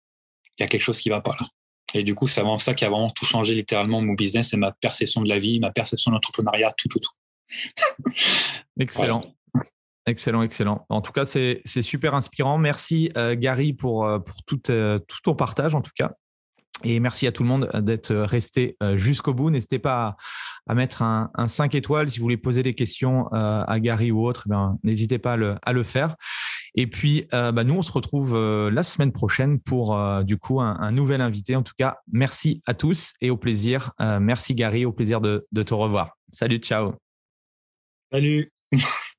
il y a quelque chose qui va pas là. Et du coup, c'est vraiment ça qui a vraiment tout changé littéralement mon business et ma perception de la vie, ma perception de l'entrepreneuriat, tout, tout, tout. [laughs] Excellent. Excellent, excellent. En tout cas, c'est super inspirant. Merci euh, Gary pour, euh, pour tout, euh, tout ton partage, en tout cas. Et merci à tout le monde d'être resté euh, jusqu'au bout. N'hésitez pas à, mettre un, 5 étoiles si vous voulez poser des questions euh, à Gary ou autre. Eh n'hésitez pas à le, faire. Et puis, euh, bah, nous, on se retrouve la semaine prochaine pour du coup un, nouvel invité. En tout cas, merci à tous et au plaisir. merci Gary, au plaisir de te revoir. Salut, ciao. Salut. [laughs]